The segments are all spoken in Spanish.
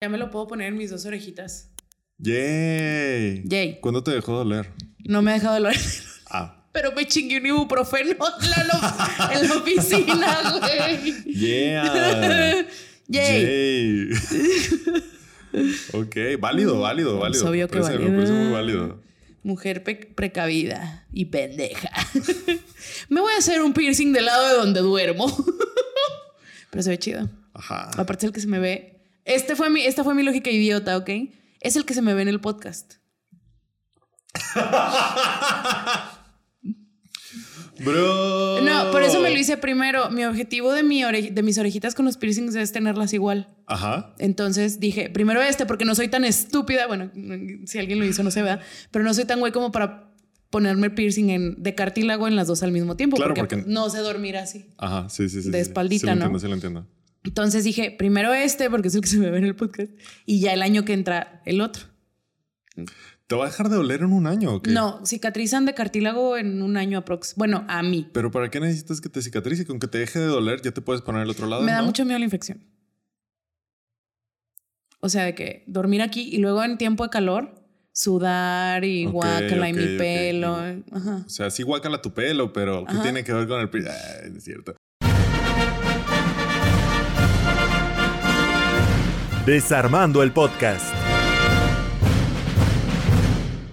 Ya me lo puedo poner en mis dos orejitas. ¡Yay! Yay. ¿Cuándo te dejó doler? No me ha dejado doler. Ah. Pero me chingué un ibuprofeno en la, en la oficina, güey. ¡Yeah! Yay. ¡Yay! ok, válido, válido, válido. Es obvio Me que parece- válido. Me parece muy válido. Mujer precavida y pendeja. me voy a hacer un piercing del lado de donde duermo. Pero se ve chido. Ajá. Aparte es el que se me ve. Este fue mi, esta fue mi lógica idiota, ¿ok? Es el que se me ve en el podcast. Bro. No, por eso me lo hice primero. Mi objetivo de, mi ore- de mis orejitas con los piercings es tenerlas igual. Ajá. Entonces dije, primero este, porque no soy tan estúpida. Bueno, si alguien lo hizo, no se vea, pero no soy tan güey como para ponerme piercing en, de cartílago en las dos al mismo tiempo. Claro, porque, porque- no sé dormir así. Ajá, sí, sí, sí. De sí, sí. espaldita, Sí, lo ¿no? entiendo, sí, lo entiendo. Entonces dije, primero este, porque es el que se me ve en el podcast, y ya el año que entra el otro. ¿Te va a dejar de doler en un año o qué? No, cicatrizan de cartílago en un año aprox. Bueno, a mí. ¿Pero para qué necesitas que te cicatrice? Con que te deje de doler, ya te puedes poner el otro lado. Me da ¿no? mucho miedo la infección. O sea, de que dormir aquí y luego en tiempo de calor, sudar y Ok, guácala y ok, mi pelo. Ajá. O sea, sí guácala tu pelo, pero ¿qué Ajá. tiene que ver con el... es cierto. Desarmando el podcast.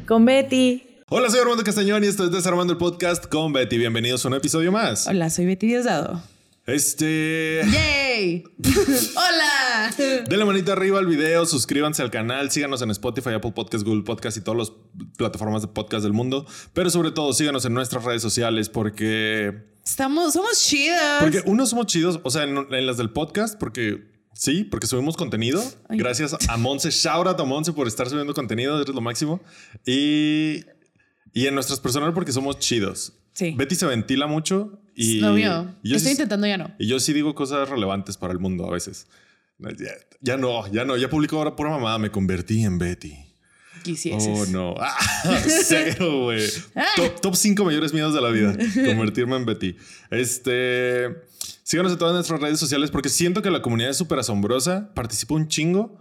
Con Betty. Hola, soy Armando Castañón y esto es Desarmando el Podcast con Betty. Bienvenidos a un episodio más. Hola, soy Betty Diosdado. Este... ¡Yay! ¡Hola! Denle manita arriba al video, suscríbanse al canal, síganos en Spotify, Apple Podcasts, Google Podcasts y todas las plataformas de podcast del mundo. Pero sobre todo, síganos en nuestras redes sociales porque... Estamos, somos chidas. Porque uno somos chidos, o sea, en, en las del podcast, porque sí, porque subimos contenido. Ay. Gracias a Monse. Shout out a Monse por estar subiendo contenido, eres lo máximo. Y, y en nuestras personales porque somos chidos. Sí. Betty se ventila mucho y, no vio. y yo Estoy sí- intentando ya no. y yo sí digo cosas relevantes para el mundo a veces. Ya, ya no, ya no, ya publicó ahora pura mamada. Me convertí en Betty. Quisieses. Oh, no. Ah, cero, güey. Ah. Top, top 5 mayores miedos de la vida. Convertirme en Betty. Este. Síganos en todas nuestras redes sociales porque siento que la comunidad es súper asombrosa. Participa un chingo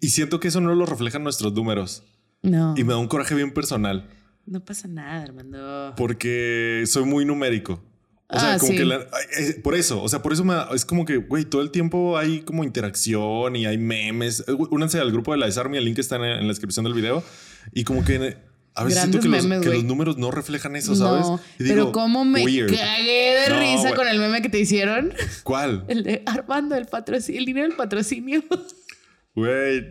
y siento que eso no lo reflejan nuestros números. No. Y me da un coraje bien personal No pasa nada, Armando. porque soy muy numérico. O sea, Ah, como sí. que la- eh, por eso, o sea, por eso me da- es como que, güey, todo el tiempo hay como interacción y hay memes. Eh, Únanse al grupo de la Desarme, el link está en, en la descripción del video. Y como que a veces siento que, los, que los números no reflejan eso, ¿sabes? No, Y pero cómo me weird. cagué de No, risa con el meme que te hicieron. ¿Cuál? El de Armando, el patrocinio, el dinero del patrocinio. Güey,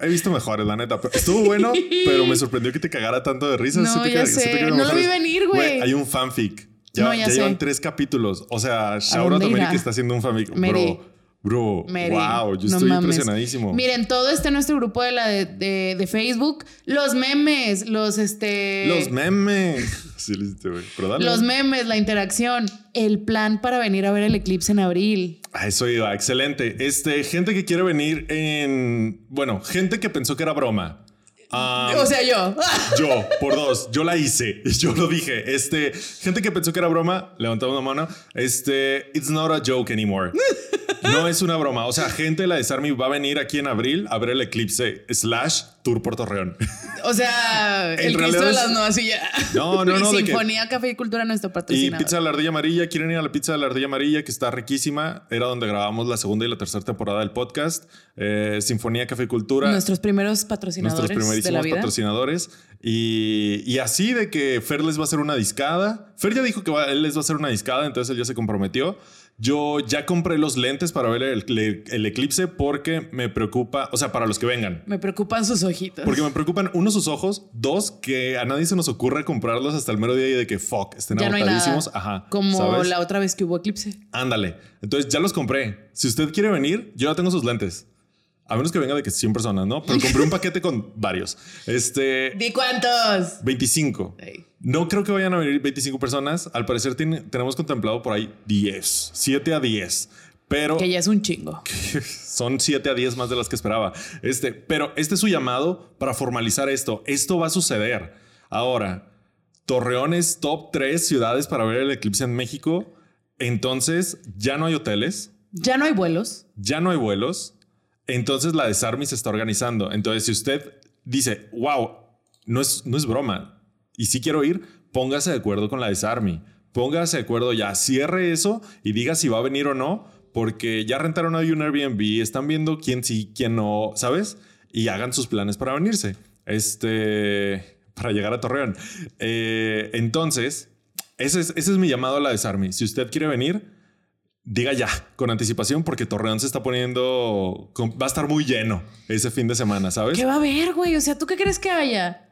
he visto mejores, la neta. Estuvo bueno, pero me sorprendió que te cagara tanto de risa. No, ya sé. lo vi venir, güey. Hay un fanfic. Ya, No, ya ya llevan tres capítulos. O sea, shout out dónde a Mary irá? que está haciendo un fanfic. Mary. Bro, bro, wow, yo no estoy mames. impresionadísimo. Miren, todo está en nuestro grupo de la de, de- de Facebook. Los memes, los este. Los memes. Sí, hiciste, güey. Los memes, la interacción, el plan para venir a ver el eclipse en abril. A eso iba, excelente. Este, gente que quiere venir en. Bueno, gente que pensó que era broma. Ah, o sea, yo. Yo, por dos, yo la hice, yo lo dije. Este, gente que pensó que era broma, levantaba una mano. Este, it's not a joke anymore. No es una broma. O sea, gente de la Desarme va a venir aquí en abril a ver el eclipse slash Tour por Torreón. O sea, el Cristo de las Nuevas y ya. No, no, Y no, que- Sinfonía Café y Cultura, nuestro Y patrocinador. pizza de la ardilla amarilla, quieren ir a la pizza de la ardilla amarilla, que está riquísima. Era donde grabamos la segunda y la tercera temporada del podcast. Eh, Sinfonía Café y Cultura. Nuestros primeros patrocinadores nuestros de la primerísimos vida. patrocinadores. Y, y así de que Fer les va a hacer una discada. Fer ya dijo que va- él les va a hacer una discada, entonces él ya se comprometió. Yo ya compré los lentes para ver el, el- el eclipse porque me preocupa, o sea, para los que vengan. Me preocupan sus ojitos. Porque me preocupan, uno, sus ojos, dos, que a nadie se nos ocurre comprarlos hasta el mero día y de que fuck, estén ya no agotadísimos. Ajá. Como ¿sabes? la otra vez que hubo eclipse. Ándale. Entonces ya los compré. Si usted quiere venir, yo ya tengo sus lentes. A menos que venga de que 100 personas, ¿no? Pero compré un paquete con varios. Este. ¿Di cuántos? 25. Ey. No creo que vayan a venir 25 personas. Al parecer tenemos contemplado por ahí 10, 7 a 10. Pero Que ya es un chingo. son 7 a 10 más de las que esperaba. Este, pero este es su llamado para formalizar esto. Esto va a suceder. Ahora, Torreón es top 3 ciudades para ver el eclipse en México. Entonces, ya no hay hoteles, Ya no hay vuelos. ya no hay vuelos. Entonces la Desarmi se está organizando. Entonces, si usted dice, wow, no es, no es broma, y si quiero ir, póngase de acuerdo con la Desarmi. Póngase de acuerdo ya, cierre eso y diga si va a venir o no, porque ya rentaron ahí un Airbnb, están viendo quién sí, quién no, ¿sabes? Y hagan sus planes para venirse. Este, para llegar a Torreón. Eh, entonces, ese es, ese es mi llamado a la Desarmi. Si usted quiere venir, diga ya con anticipación porque Torreón se está poniendo, va a estar muy lleno ese fin de semana, ¿sabes? ¿Qué va a haber, güey? O sea, ¿tú qué crees que haya?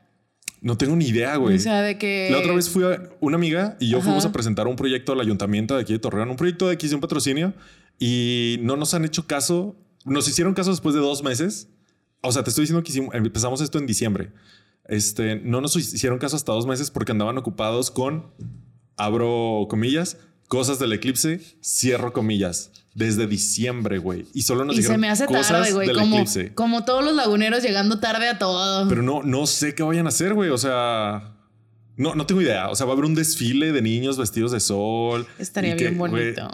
No tengo ni idea, güey. O sea, de que. La otra vez fui a una amiga y yo Ajá. fuimos a presentar un proyecto al ayuntamiento de aquí de Torreón, un proyecto de adquisición patrocinio y no nos han hecho caso. Nos hicieron caso después de dos meses. O sea, te estoy diciendo que hicimos- empezamos esto en diciembre. Este, no nos hicieron caso hasta dos meses porque andaban ocupados con, abro comillas, cosas del eclipse, cierro comillas, desde diciembre, güey. Y solo nos Y dijeron se me hace cosas tarde, güey. del Como, eclipse. como todos los laguneros llegando tarde a todo. Pero no, no sé qué vayan a hacer, güey. O sea, no, no tengo idea. O sea, va a haber un desfile de niños vestidos de sol. Estaría que, bien bonito.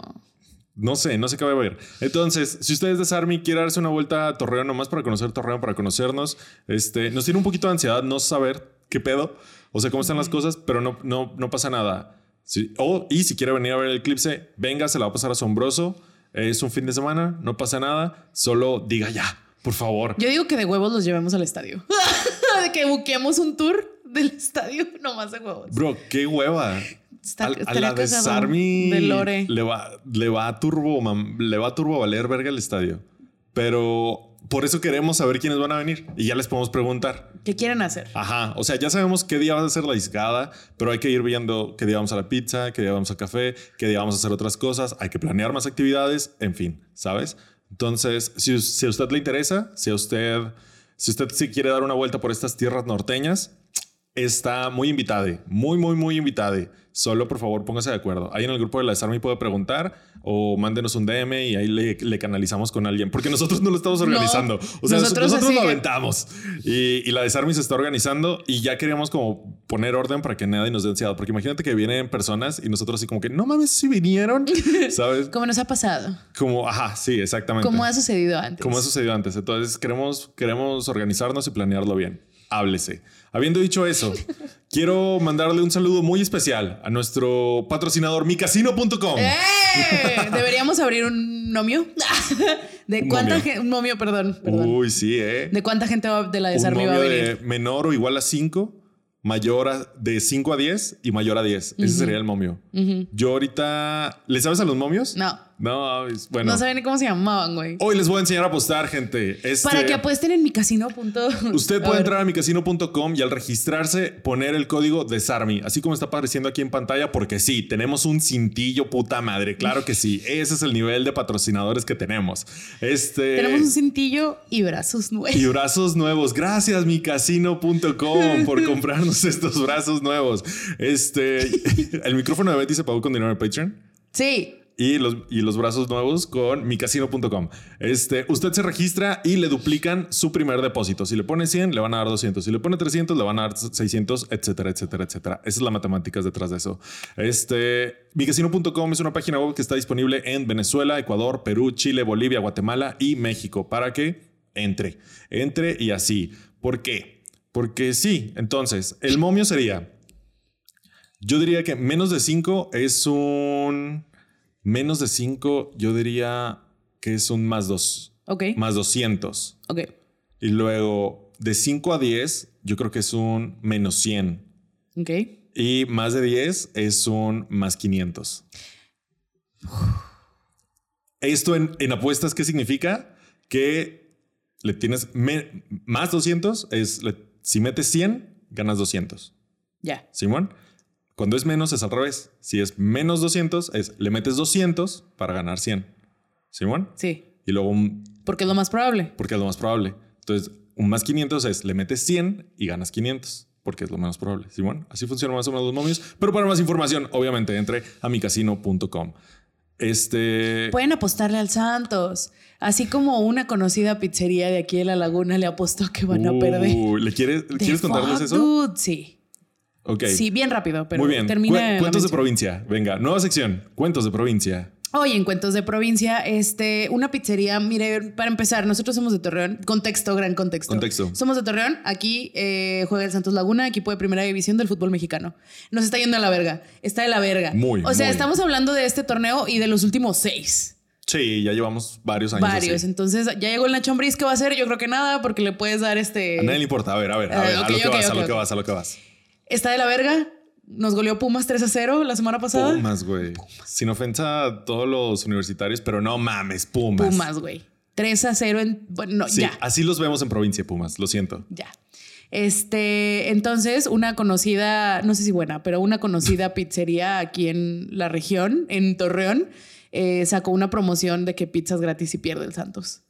no sé, no sé qué va a haber. Entonces, si ustedes de Sarmi quieren darse una vuelta a Torreón nomás para conocer Torreón, para conocernos, este, nos tiene un poquito de ansiedad no saber qué pedo, o sea, cómo están las cosas, pero no, no, no pasa nada. Sí, y si quiere venir a ver el eclipse, venga, se la va a pasar asombroso. Es un fin de semana, no pasa nada. Solo diga ya, por favor. Yo digo que de huevos los llevemos al estadio. de que buqueemos un tour del estadio nomás de huevos. Bro, qué hueva. Está- a, a estaría la de cagado. Sarmi De Lore. le va, le va a turbo, mam- le va a turbo valer verga el estadio. Pero por eso queremos saber quiénes van a venir y ya les podemos preguntar. ¿Qué quieren hacer? Ajá, o sea, ya sabemos qué día va a ser la discada, pero hay que ir viendo qué día vamos a la pizza, qué día vamos al café, qué día vamos a hacer otras cosas, hay que planear más actividades, en fin, ¿sabes? Entonces, si, si a usted le interesa, si a usted, si usted se quiere dar una vuelta por estas tierras norteñas, está muy invitade, muy, muy, muy invitade. Solo, por favor, póngase de acuerdo. Ahí en el grupo de la Desarme puede preguntar o mándenos un DM y ahí le, le canalizamos con alguien, porque nosotros no lo estamos organizando. o sea, nosotros, nosotros lo aventamos. Y, y la Desarme se está organizando y ya queríamos como poner orden para que nadie nos dé ansiedad. Porque imagínate que vienen personas y nosotros así como que, no mames, si vinieron, ¿sabes? Como nos ha pasado. Como, ajá, sí, exactamente. Como ha sucedido antes. Como ha sucedido antes. Entonces queremos, queremos organizarnos y planearlo bien. Háblese. Habiendo dicho eso, quiero mandarle un saludo muy especial a nuestro patrocinador micasino.com. ¡Eh! Deberíamos abrir un nomio. ¿De cuánta gente? Un momio, perdón. perdón. Uy, sí, ¿eh? ¿De cuánta gente va- de la desarme va a venir? de menor o igual a 5, mayor a, de 5 a 10 y mayor a 10. Ese sería el momio. Yo ahorita... ¿Le sabes a los momios? No. No, bueno. No sabía ni cómo se llamaban, güey. Hoy les voy a enseñar a apostar, gente. Este- Para que apuesten en mi casino. Punto. Usted A puede ver. entrar a micasino.com y al registrarse poner el código de Sarmi, así como está apareciendo aquí en pantalla, porque sí, tenemos un cintillo puta madre. Claro que sí. Ese es el nivel de patrocinadores que tenemos. Este. Tenemos un cintillo y brazos nuevos. y brazos nuevos. Gracias, micasino.com, por comprarnos estos brazos nuevos. Este. El micrófono de Betty se pagó con dinero de Patreon Sí. Y los, y los brazos nuevos con micasino.com. Este, usted se registra y le duplican su primer depósito. Si le pone 100, le van a dar 200. Si le pone 300, le van a dar 600, etcétera, etcétera, etcétera. Esa es la matemáticas detrás de eso. Este, micasino.com es una página web que está disponible en Venezuela, Ecuador, Perú, Chile, Bolivia, Guatemala y México para que entre, entre y así. ¿Por qué? Porque sí, entonces, el momio sería yo diría que menos de 5 es un. Menos de 5, yo diría que es un más 2. Ok. Más 200. Ok. Y luego de 5 a 10, yo creo que es un menos 100. Ok. Y más de 10 es un más 500. Esto en, en apuestas, ¿qué significa? Que le tienes me- más 200 es le- si metes 100, ganas 200. Ya. Simón. Cuando es menos es al revés. Si es menos 200 es le metes 200 para ganar 100. Simón. Sí. Y luego un, Porque es lo más probable. porque es lo más probable. Entonces, un más 500 es le metes 100 y ganas 500 porque es lo menos probable. Simón. Así funcionan más o menos los momios. Pero para más información, obviamente, entre a micasino.com. Este. Pueden apostarle al Santos. Así como una conocida pizzería de aquí de la laguna le apostó que van a perder. ¿le quieres, ¿Quieres contarles eso? dude, Sí. Ok. Sí, bien rápido, pero Muy bien. termina. Cuentos de provincia. Venga, nueva sección. Cuentos de provincia. Hoy en Cuentos de Provincia, este, una pizzería, mire, para empezar, nosotros somos de Torreón, contexto, gran contexto. Contexto. Somos de Torreón, aquí eh, juega el Santos Laguna, equipo de primera división del fútbol mexicano. Nos está yendo a la verga, está de la verga. Muy, O sea, muy. estamos hablando de este torneo y de los últimos seis. Sí, ya llevamos varios años. Varios. así. Entonces, ya llegó el Nacho Ambriz, ¿qué va a hacer? Yo creo que nada, porque le puedes dar este... A nadie le importa. A ver, a ver, a Eh, ver, a lo que vas, a lo que vas, a lo que vas. Está de la verga. Nos goleó Pumas 3 a 0 la semana pasada. Pumas, güey. Sin ofensa a todos los universitarios, pero no mames, Pumas. Pumas, güey. 3 a 0 en... Bueno, no, Sí, ya. así los vemos en provincia, Pumas. Lo siento. Ya. Este, entonces, una conocida, no sé si buena, pero una conocida pizzería aquí en la región, en Torreón, eh, sacó una promoción de que pizzas gratis y pierde el Santos.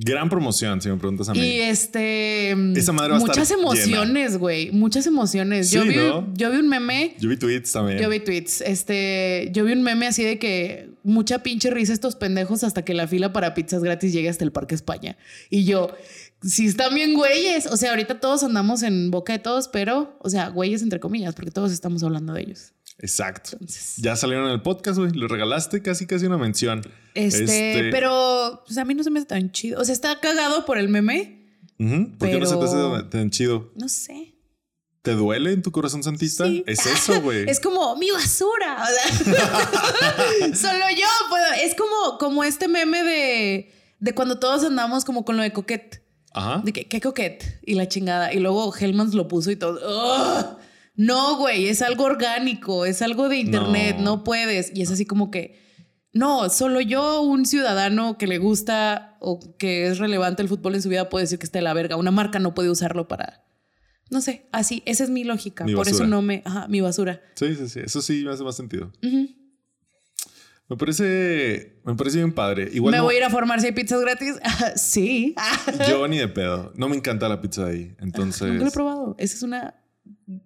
Gran promoción, si me preguntas a mí. Y este. Esa madre va a Muchas estar emociones, güey. Muchas emociones. yo, Sí, vi, ¿no? yo vi un meme. Yo vi tweets también. Yo vi tweets. Este, yo vi un meme así de que mucha pinche risa estos pendejos hasta que la fila para pizzas gratis llegue hasta el Parque España. Y yo, si están bien güeyes. O sea, ahorita todos andamos en boca de todos, pero, o sea, güeyes entre comillas, porque todos estamos hablando de ellos. Exacto. Entonces, Ya salieron en el podcast, güey. Le regalaste casi, casi una mención. este, pero pues, a mí no se me hace tan chido. O sea, está cagado por el meme. Ujú. ¿Por qué no se te pero- hace tan chido? No sé. ¿Te duele en tu corazón santista? Sí. Es eso, güey. Es como mi basura. Solo yo puedo. Es como, como este meme de, de cuando todos andamos como con lo de coquet. Ajá. De que, ¿qué coquet? Y la chingada. Y luego Hellmans lo puso y todo. ¡Ugh! No, güey, es algo orgánico, es algo de internet, No. no. puedes. Y es así como que, no, solo yo, un ciudadano que le gusta o que es relevante el fútbol en su vida, puede decir que está de la verga. Una marca no puede usarlo para, no sé, así, esa es mi lógica. Mi Por eso no me, ajá, mi basura. Sí, sí, sí. Eso sí me hace más sentido. Me parece, me parece bien padre. Igual ¿Me no- voy a ir a formar si hay pizzas gratis? sí. yo ni de pedo. No me encanta la pizza de ahí. Entonces. Nunca lo he probado. Ese es una,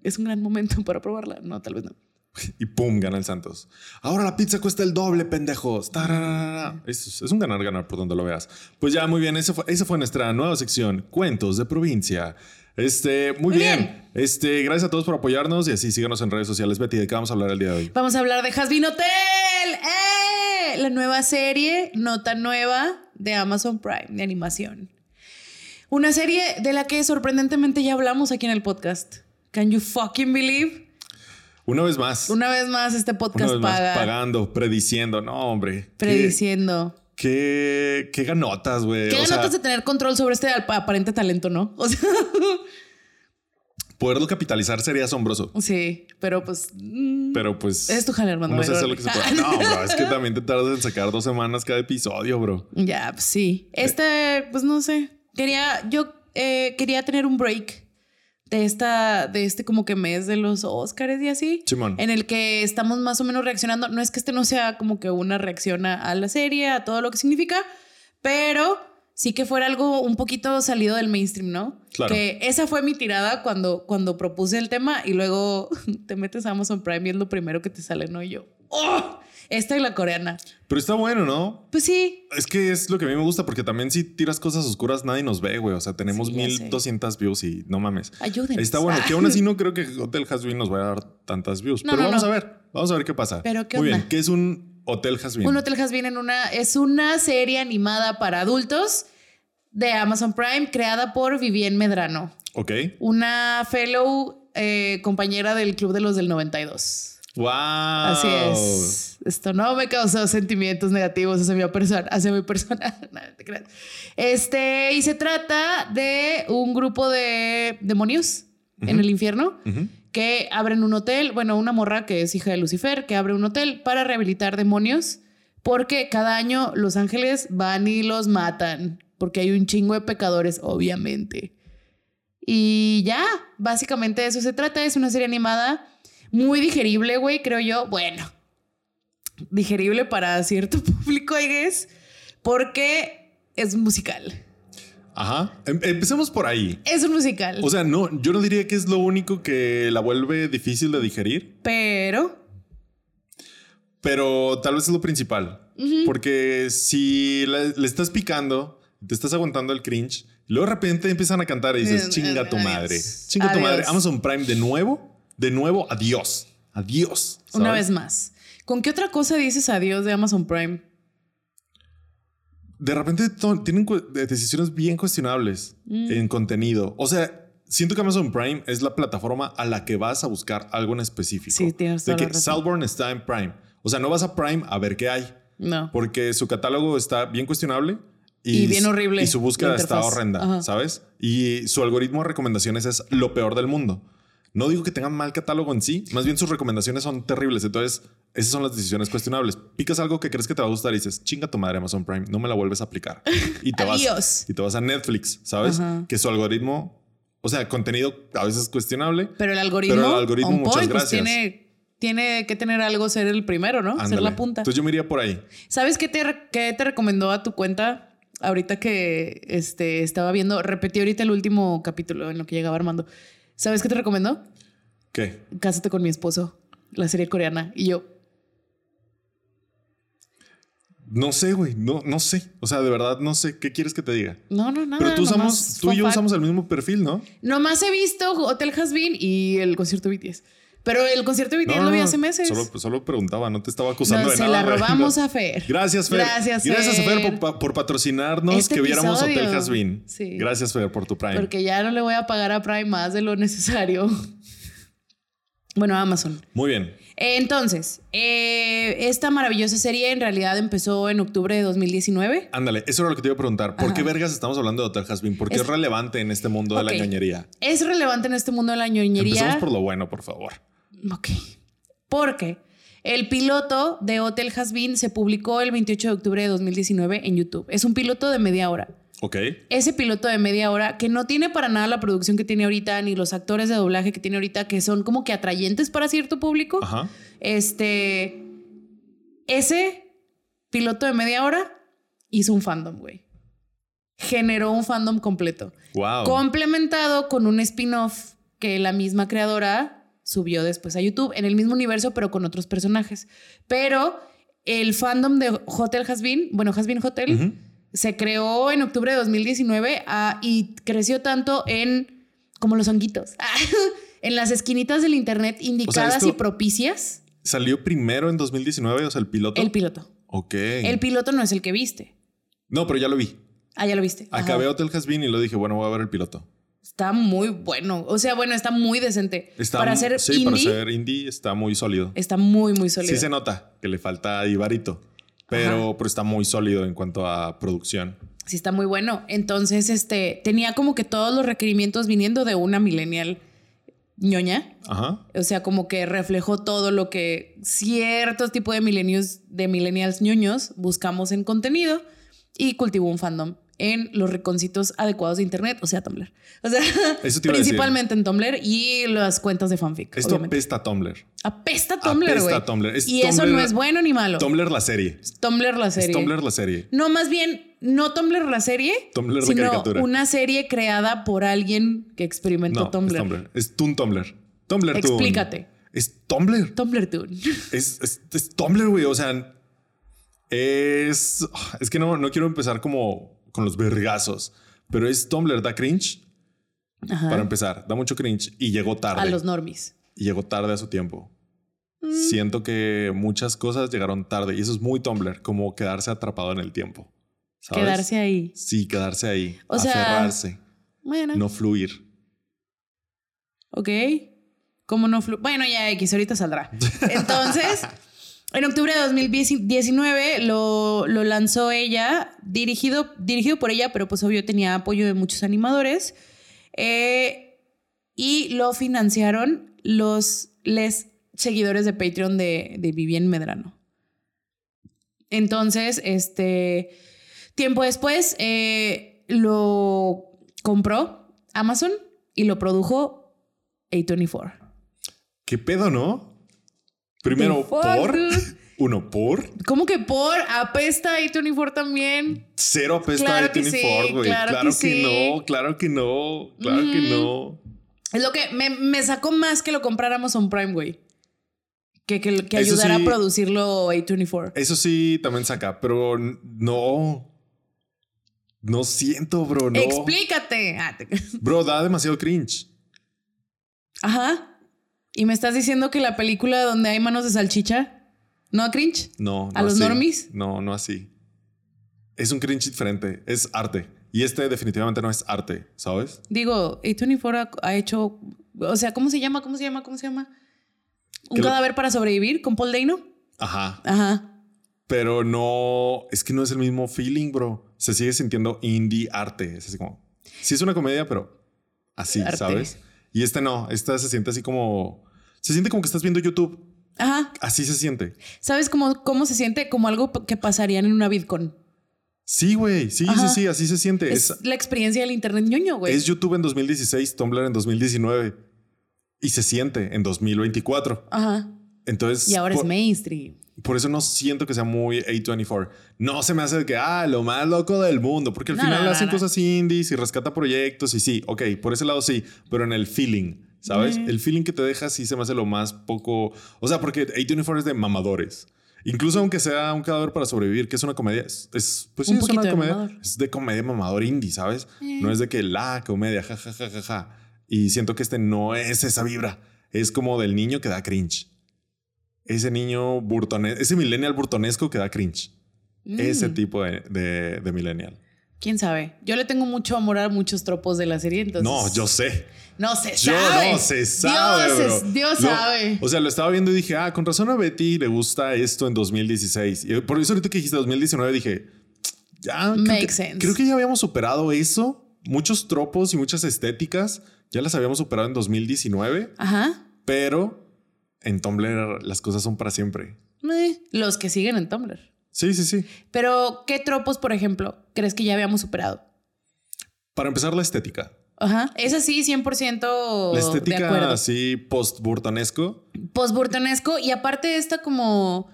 es un gran momento para probarla. No, tal vez no. y pum, gana el Santos. Ahora la pizza cuesta el doble, pendejos. Tararara. Es, es un ganar, ganar por donde lo veas. Pues ya, muy bien. Esa fue, esa fue nuestra nueva sección, Cuentos de Provincia. Este, muy, Muy bien. bien. Este, gracias a todos por apoyarnos y así síganos en redes sociales. Betty, ¿de qué vamos a hablar el día de hoy? Vamos a hablar de Hasbin Hotel. ¡Eh! La nueva serie, nota nueva de Amazon Prime de animación. Una serie de la que sorprendentemente ya hablamos aquí en el podcast. Can you fucking believe? Una vez más. Una vez más este Una podcast más, paga. pagando, prediciendo. No, hombre. Prediciendo. Qué, qué ganotas, güey. Qué O sea, ganotas de tener control sobre este ap- aparente talento, ¿no? O sea, poderlo capitalizar sería asombroso. sí, pero pues. mm, Pero pues. Es tu jale, hermano. hace Órale. lo que se puede. No, bro, es que también te tardas en sacar dos semanas cada episodio, bro. Ya, pues sí. Este, pues no sé. Quería, yo eh, quería tener un break de esta, de este como que mes de los Oscars y así. Simón. En el que estamos más o menos reaccionando. No es que este no sea como que una reacción a, a la serie, a todo lo que significa, pero sí que fuera algo un poquito salido del mainstream, ¿no? Claro. Que esa fue mi tirada cuando, cuando propuse el tema y luego te metes a Amazon Prime y es lo primero que te sale, ¿no? Y yo, ¡oh! Esta y la coreana. Pero está bueno, ¿no? Pues sí, Es que es lo que a mí me gusta porque también si tiras cosas oscuras nadie nos ve, güey. O sea, tenemos Sí, ya sé. 1200 views y no mames. Ayúdenos. Está bueno, que aún así no creo que Hotel Hasbin nos vaya a dar tantas views. No, pero no, vamos no. a ver, vamos a ver qué pasa. Pero, ¿qué Muy onda? bien, ¿qué es un Hotel Hasbin? Un Hotel Has Been en una es una serie animada para adultos de Amazon Prime creada por Vivienne Medrano, Ok. una fellow eh, compañera del Club de los del 92. Wow. Así es. Esto no me causó sentimientos negativos hacia mi persona, hacia mi persona. Este, y se trata de un grupo de demonios en el infierno que abren un hotel, bueno, una morra que es hija de Lucifer, que abre un hotel para rehabilitar demonios, porque cada año los ángeles van y los matan, porque hay un chingo de pecadores, obviamente. Y ya, básicamente de eso se trata, es una serie animada muy digerible, güey, creo yo. Bueno, digerible para cierto público, I guess, porque es musical. Ajá. Em- empecemos por ahí. Es un musical, O sea, no, yo no diría que es lo único que la vuelve difícil de digerir, pero pero tal vez es lo principal. Porque si le, le estás picando, te estás aguantando el cringe, luego de repente empiezan a cantar y dices, Eh, chinga tu madre, chinga tu madre. Amazon Prime de nuevo, de nuevo, adiós, adiós. Una vez más. ¿Con qué otra cosa dices adiós de Amazon Prime? De repente tienen decisiones bien cuestionables Mm. en contenido. O sea, siento que Amazon Prime es la plataforma a la que vas a buscar algo en específico. Sí, tienes De toda que la razón. Salborn está en Prime. O sea, no vas a Prime a ver qué hay. No. Porque su catálogo está bien cuestionable. Y bien horrible Y su búsqueda está horrenda, Ajá. ¿sabes? Y su algoritmo de recomendaciones es lo peor del mundo. No digo que tengan mal catálogo en sí, más bien sus recomendaciones son terribles. Entonces, esas son las decisiones cuestionables. Picas algo que crees que te va a gustar y dices, chinga tu madre Amazon Prime, no me la vuelves a aplicar. Y te vas Adiós. y te vas a Netflix, ¿sabes? Ajá. Que su algoritmo, o sea, contenido a veces cuestionable. Pero el algoritmo, Pero el algoritmo, on muchas point, pues, gracias. tiene, tiene que tener algo, ser el primero, ¿no? Ser la punta. Entonces yo me iría por ahí. ¿Sabes qué te, qué te recomendó a tu cuenta? Ahorita que este, estaba viendo, repetí ahorita el último capítulo en lo que llegaba Armando. ¿Sabes qué te recomendó? ¿Qué? Cásate con mi esposo, la serie coreana. Y yo, No sé, güey. No, no sé. O sea, de verdad no sé. ¿Qué quieres que te diga? no, no, nada. Pero tú, usamos, tú y yo usamos el mismo perfil, ¿no? Nomás he visto Hotel Has Been y el concierto BTS. Pero el concierto de BTS No, lo vi hace meses. Solo, solo preguntaba, no te estaba acusando No, de se nada. la güey. robamos a Fer. Gracias, Fer. Gracias, Gracias a Fer Fer. por, por patrocinarnos Este que viéramos episodio. Hotel Has Been. Sí. Gracias, Fer, por tu Prime. Porque ya no le voy a pagar a Prime más de lo necesario. Bueno, Amazon. Muy bien. Entonces, eh, esta maravillosa serie en realidad empezó en octubre de 2019. Ándale, eso era lo que te iba a preguntar. ¿Por Ajá. qué vergas estamos hablando de Hotel Has Been? Porque es, Es- relevante en este mundo de la ñoñería. Es relevante en este mundo de la ñoñería. Empecemos por lo bueno, por favor. Ok. Porque el piloto de Hotel Has Been se publicó el 28 de octubre de 2019 en YouTube. Es un piloto de media hora. Ok. Ese piloto de media hora que no tiene para nada la producción que tiene ahorita ni los actores de doblaje que tiene ahorita que son como que atrayentes para cierto público. Ajá. Este. Ese piloto de media hora hizo un fandom, güey. Generó un fandom completo. Wow. Complementado con un spin-off que la misma creadora subió después a YouTube en el mismo universo, pero con otros personajes. Pero el fandom de Hotel Has Been, bueno, Has Been Hotel, se creó en octubre de 2019 ah, y creció tanto en como los honguitos, en las esquinitas del internet indicadas y propicias. Salió primero en 2019, o sea, el piloto. El piloto. ok. El piloto no es el que viste. no, pero ya lo vi. Ah, ya lo viste. Ajá. Acabé Hotel Has Been y lo dije, bueno, voy a ver el piloto. Está muy bueno. O sea, bueno, está muy decente. Está, para ser sí, indie, para ser indie está muy sólido. está muy, muy sólido. Sí se nota que le falta Ibarito, pero, pero está muy sólido en cuanto a producción. Sí, está muy bueno. Entonces, este, tenía como que todos los requerimientos viniendo de una millennial ñoña. Ajá. O sea, como que reflejó todo lo que ciertos tipos de millennials, de millennials ñoños buscamos en contenido y cultivó un fandom en los reconcitos adecuados de internet, o sea, Tumblr. O sea, principalmente en Tumblr y las cuentas de fanfic. Esto obviamente. apesta a Tumblr. apesta Tumblr, apesta güey. a Tumblr. Es Y eso no es bueno ni malo. Tumblr la serie. Tumblr la serie. Es Tumblr la serie. No, más bien, no Tumblr la serie, Tumblr la sino caricatura. una serie creada por alguien que experimentó No, Tumblr. es Tumblr. Es Toon Tumblr. Tumblr Toon. Explícate. Es Tumblr. Tumblr Toon. Es, es, es Tumblr, güey. O sea, es. Es que no, no quiero empezar como con los vergazos, pero es Tumblr, da cringe Ajá. para empezar. Da mucho cringe y llegó tarde. A los normis. Y llegó tarde a su tiempo. Mm. Siento que muchas cosas llegaron tarde y eso es muy Tumblr, como quedarse atrapado en el tiempo. ¿sabes? Quedarse ahí. Sí, quedarse ahí. O sea, aferrarse, Bueno, no fluir. ok. ¿Cómo no flu Bueno, ya X, ahorita saldrá. Entonces, en octubre de 2019 lo, lo lanzó ella, dirigido, dirigido por ella, pero pues obvio tenía apoyo de muchos animadores. Eh, y lo financiaron los les seguidores de Patreon de, de Medrano. Entonces, este tiempo después eh, lo compró Amazon y lo produjo A24. ¿Qué pedo, no? Primero, fuck, por. dude? Uno, por. ¿Cómo que por? Apesta A24 también. Cero apesta Claro sí, Ford, güey. claro Claro, que que, sí. no, claro que no, claro que no. Es lo que me, me sacó más que lo comprara Amazon Prime, güey. Que, que, que ayudara sí. a producirlo A24. Eso sí, también saca, pero no. No siento, bro, no. Explícate. Ah, Bro, da demasiado cringe. Ajá. Y me estás diciendo que la película donde hay manos de salchicha ¿No a cringe? No, ¿A no los así. normies? No, no así. Es un cringe diferente. Es arte. Y este definitivamente no es arte, ¿sabes? Digo, A24 ha, ha hecho. O sea, ¿cómo se llama? ¿Cómo se llama? ¿Cómo se llama? Un lo- cadáver para sobrevivir con Paul Dano. Ajá. Ajá. Pero no, es que no es el mismo feeling, bro. Se sigue sintiendo indie arte. Es así como, sí es una comedia, pero así, Arte. ¿sabes? Y este no, esta se siente así como, se siente como que estás viendo YouTube. Ajá. Así se siente. ¿Sabes cómo, cómo se siente? Como algo que pasarían en una VidCon. Sí, güey, sí, Ajá. sí, sí, así se siente. Es, Es, la experiencia del internet ñoño, güey. es YouTube en 2016, Tumblr en 2019 y se siente en 2024. Ajá. Entonces, Y ahora por, es mainstream. Por eso no siento que sea muy A24. No se me hace de que, ah, lo más loco del mundo, porque al No, final no, hacen no. cosas indies y rescata proyectos y sí, ok, por ese lado sí, pero en el feeling, ¿sabes? Mm. El feeling que te deja sí se me hace lo más poco, o sea, porque A24 es de mamadores. Incluso aunque sea un cadáver para sobrevivir, que es una comedia, es, es- pues sí, Un es una comedia, mamador. es de comedia mamador indie, ¿sabes? Eh. No es de que la comedia, ja, ja, ja, ja, ja. Y siento que este no es esa vibra, es como del niño que da cringe. Ese niño burtonesco, ese millennial burtonesco que da cringe. Mm. Ese tipo de, de, de millennial. ¿Quién sabe? Yo le tengo mucho amor a muchos tropos de la serie, entonces... No, yo sé. No se Yo sabe. no se sabe, Dios, bro. Dios Lo- sabe. O sea, lo estaba viendo y dije, ah, con razón a Betty le gusta esto en 2016. Y por eso ahorita que dijiste 2019 dije, ya. creo Makes que- sense. Creo que ya habíamos superado eso. Muchos tropos y muchas estéticas ya las habíamos superado en 2019, Ajá. pero en Tumblr las cosas son para siempre. Eh, los que siguen en Tumblr. Sí, sí, sí. Pero, ¿qué tropos, por ejemplo, crees que ya habíamos superado? Para empezar, la estética. Ajá. Es así, 100% La de estética acuerdo. así post-burtonesco. Post-burtonesco y aparte esta como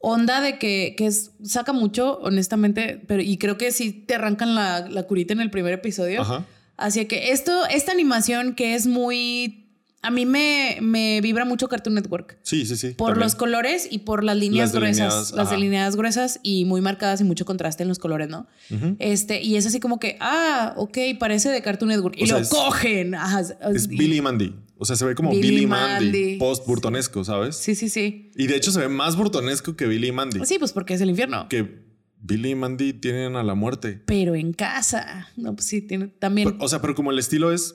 onda de que, que es, saca mucho, honestamente, pero y creo que sí te arrancan la, la curita en el primer episodio. Ajá. Así que esto, esta animación que es muy... A mí me, me vibra mucho Cartoon Network. Sí, sí, sí. Por también. los colores y por las líneas Las gruesas. Las ajá. delineadas gruesas y muy marcadas y mucho contraste en los colores, ¿no? Este, y es así como que, ah, ok, parece de Cartoon Network. Y sea, lo es- cogen. Ajá, Es y- Billy Mandy. O sea, se ve como Billy Billy, Mandy. Mandy, post-burtonesco, ¿sabes? Sí, sí, sí. Y de hecho se ve más burtonesco que Billy Mandy. Sí, pues porque es el infierno. Que Billy y Mandy tienen a la muerte. Pero en casa. No, pues sí, tiene también. Pero, o sea, pero como el estilo es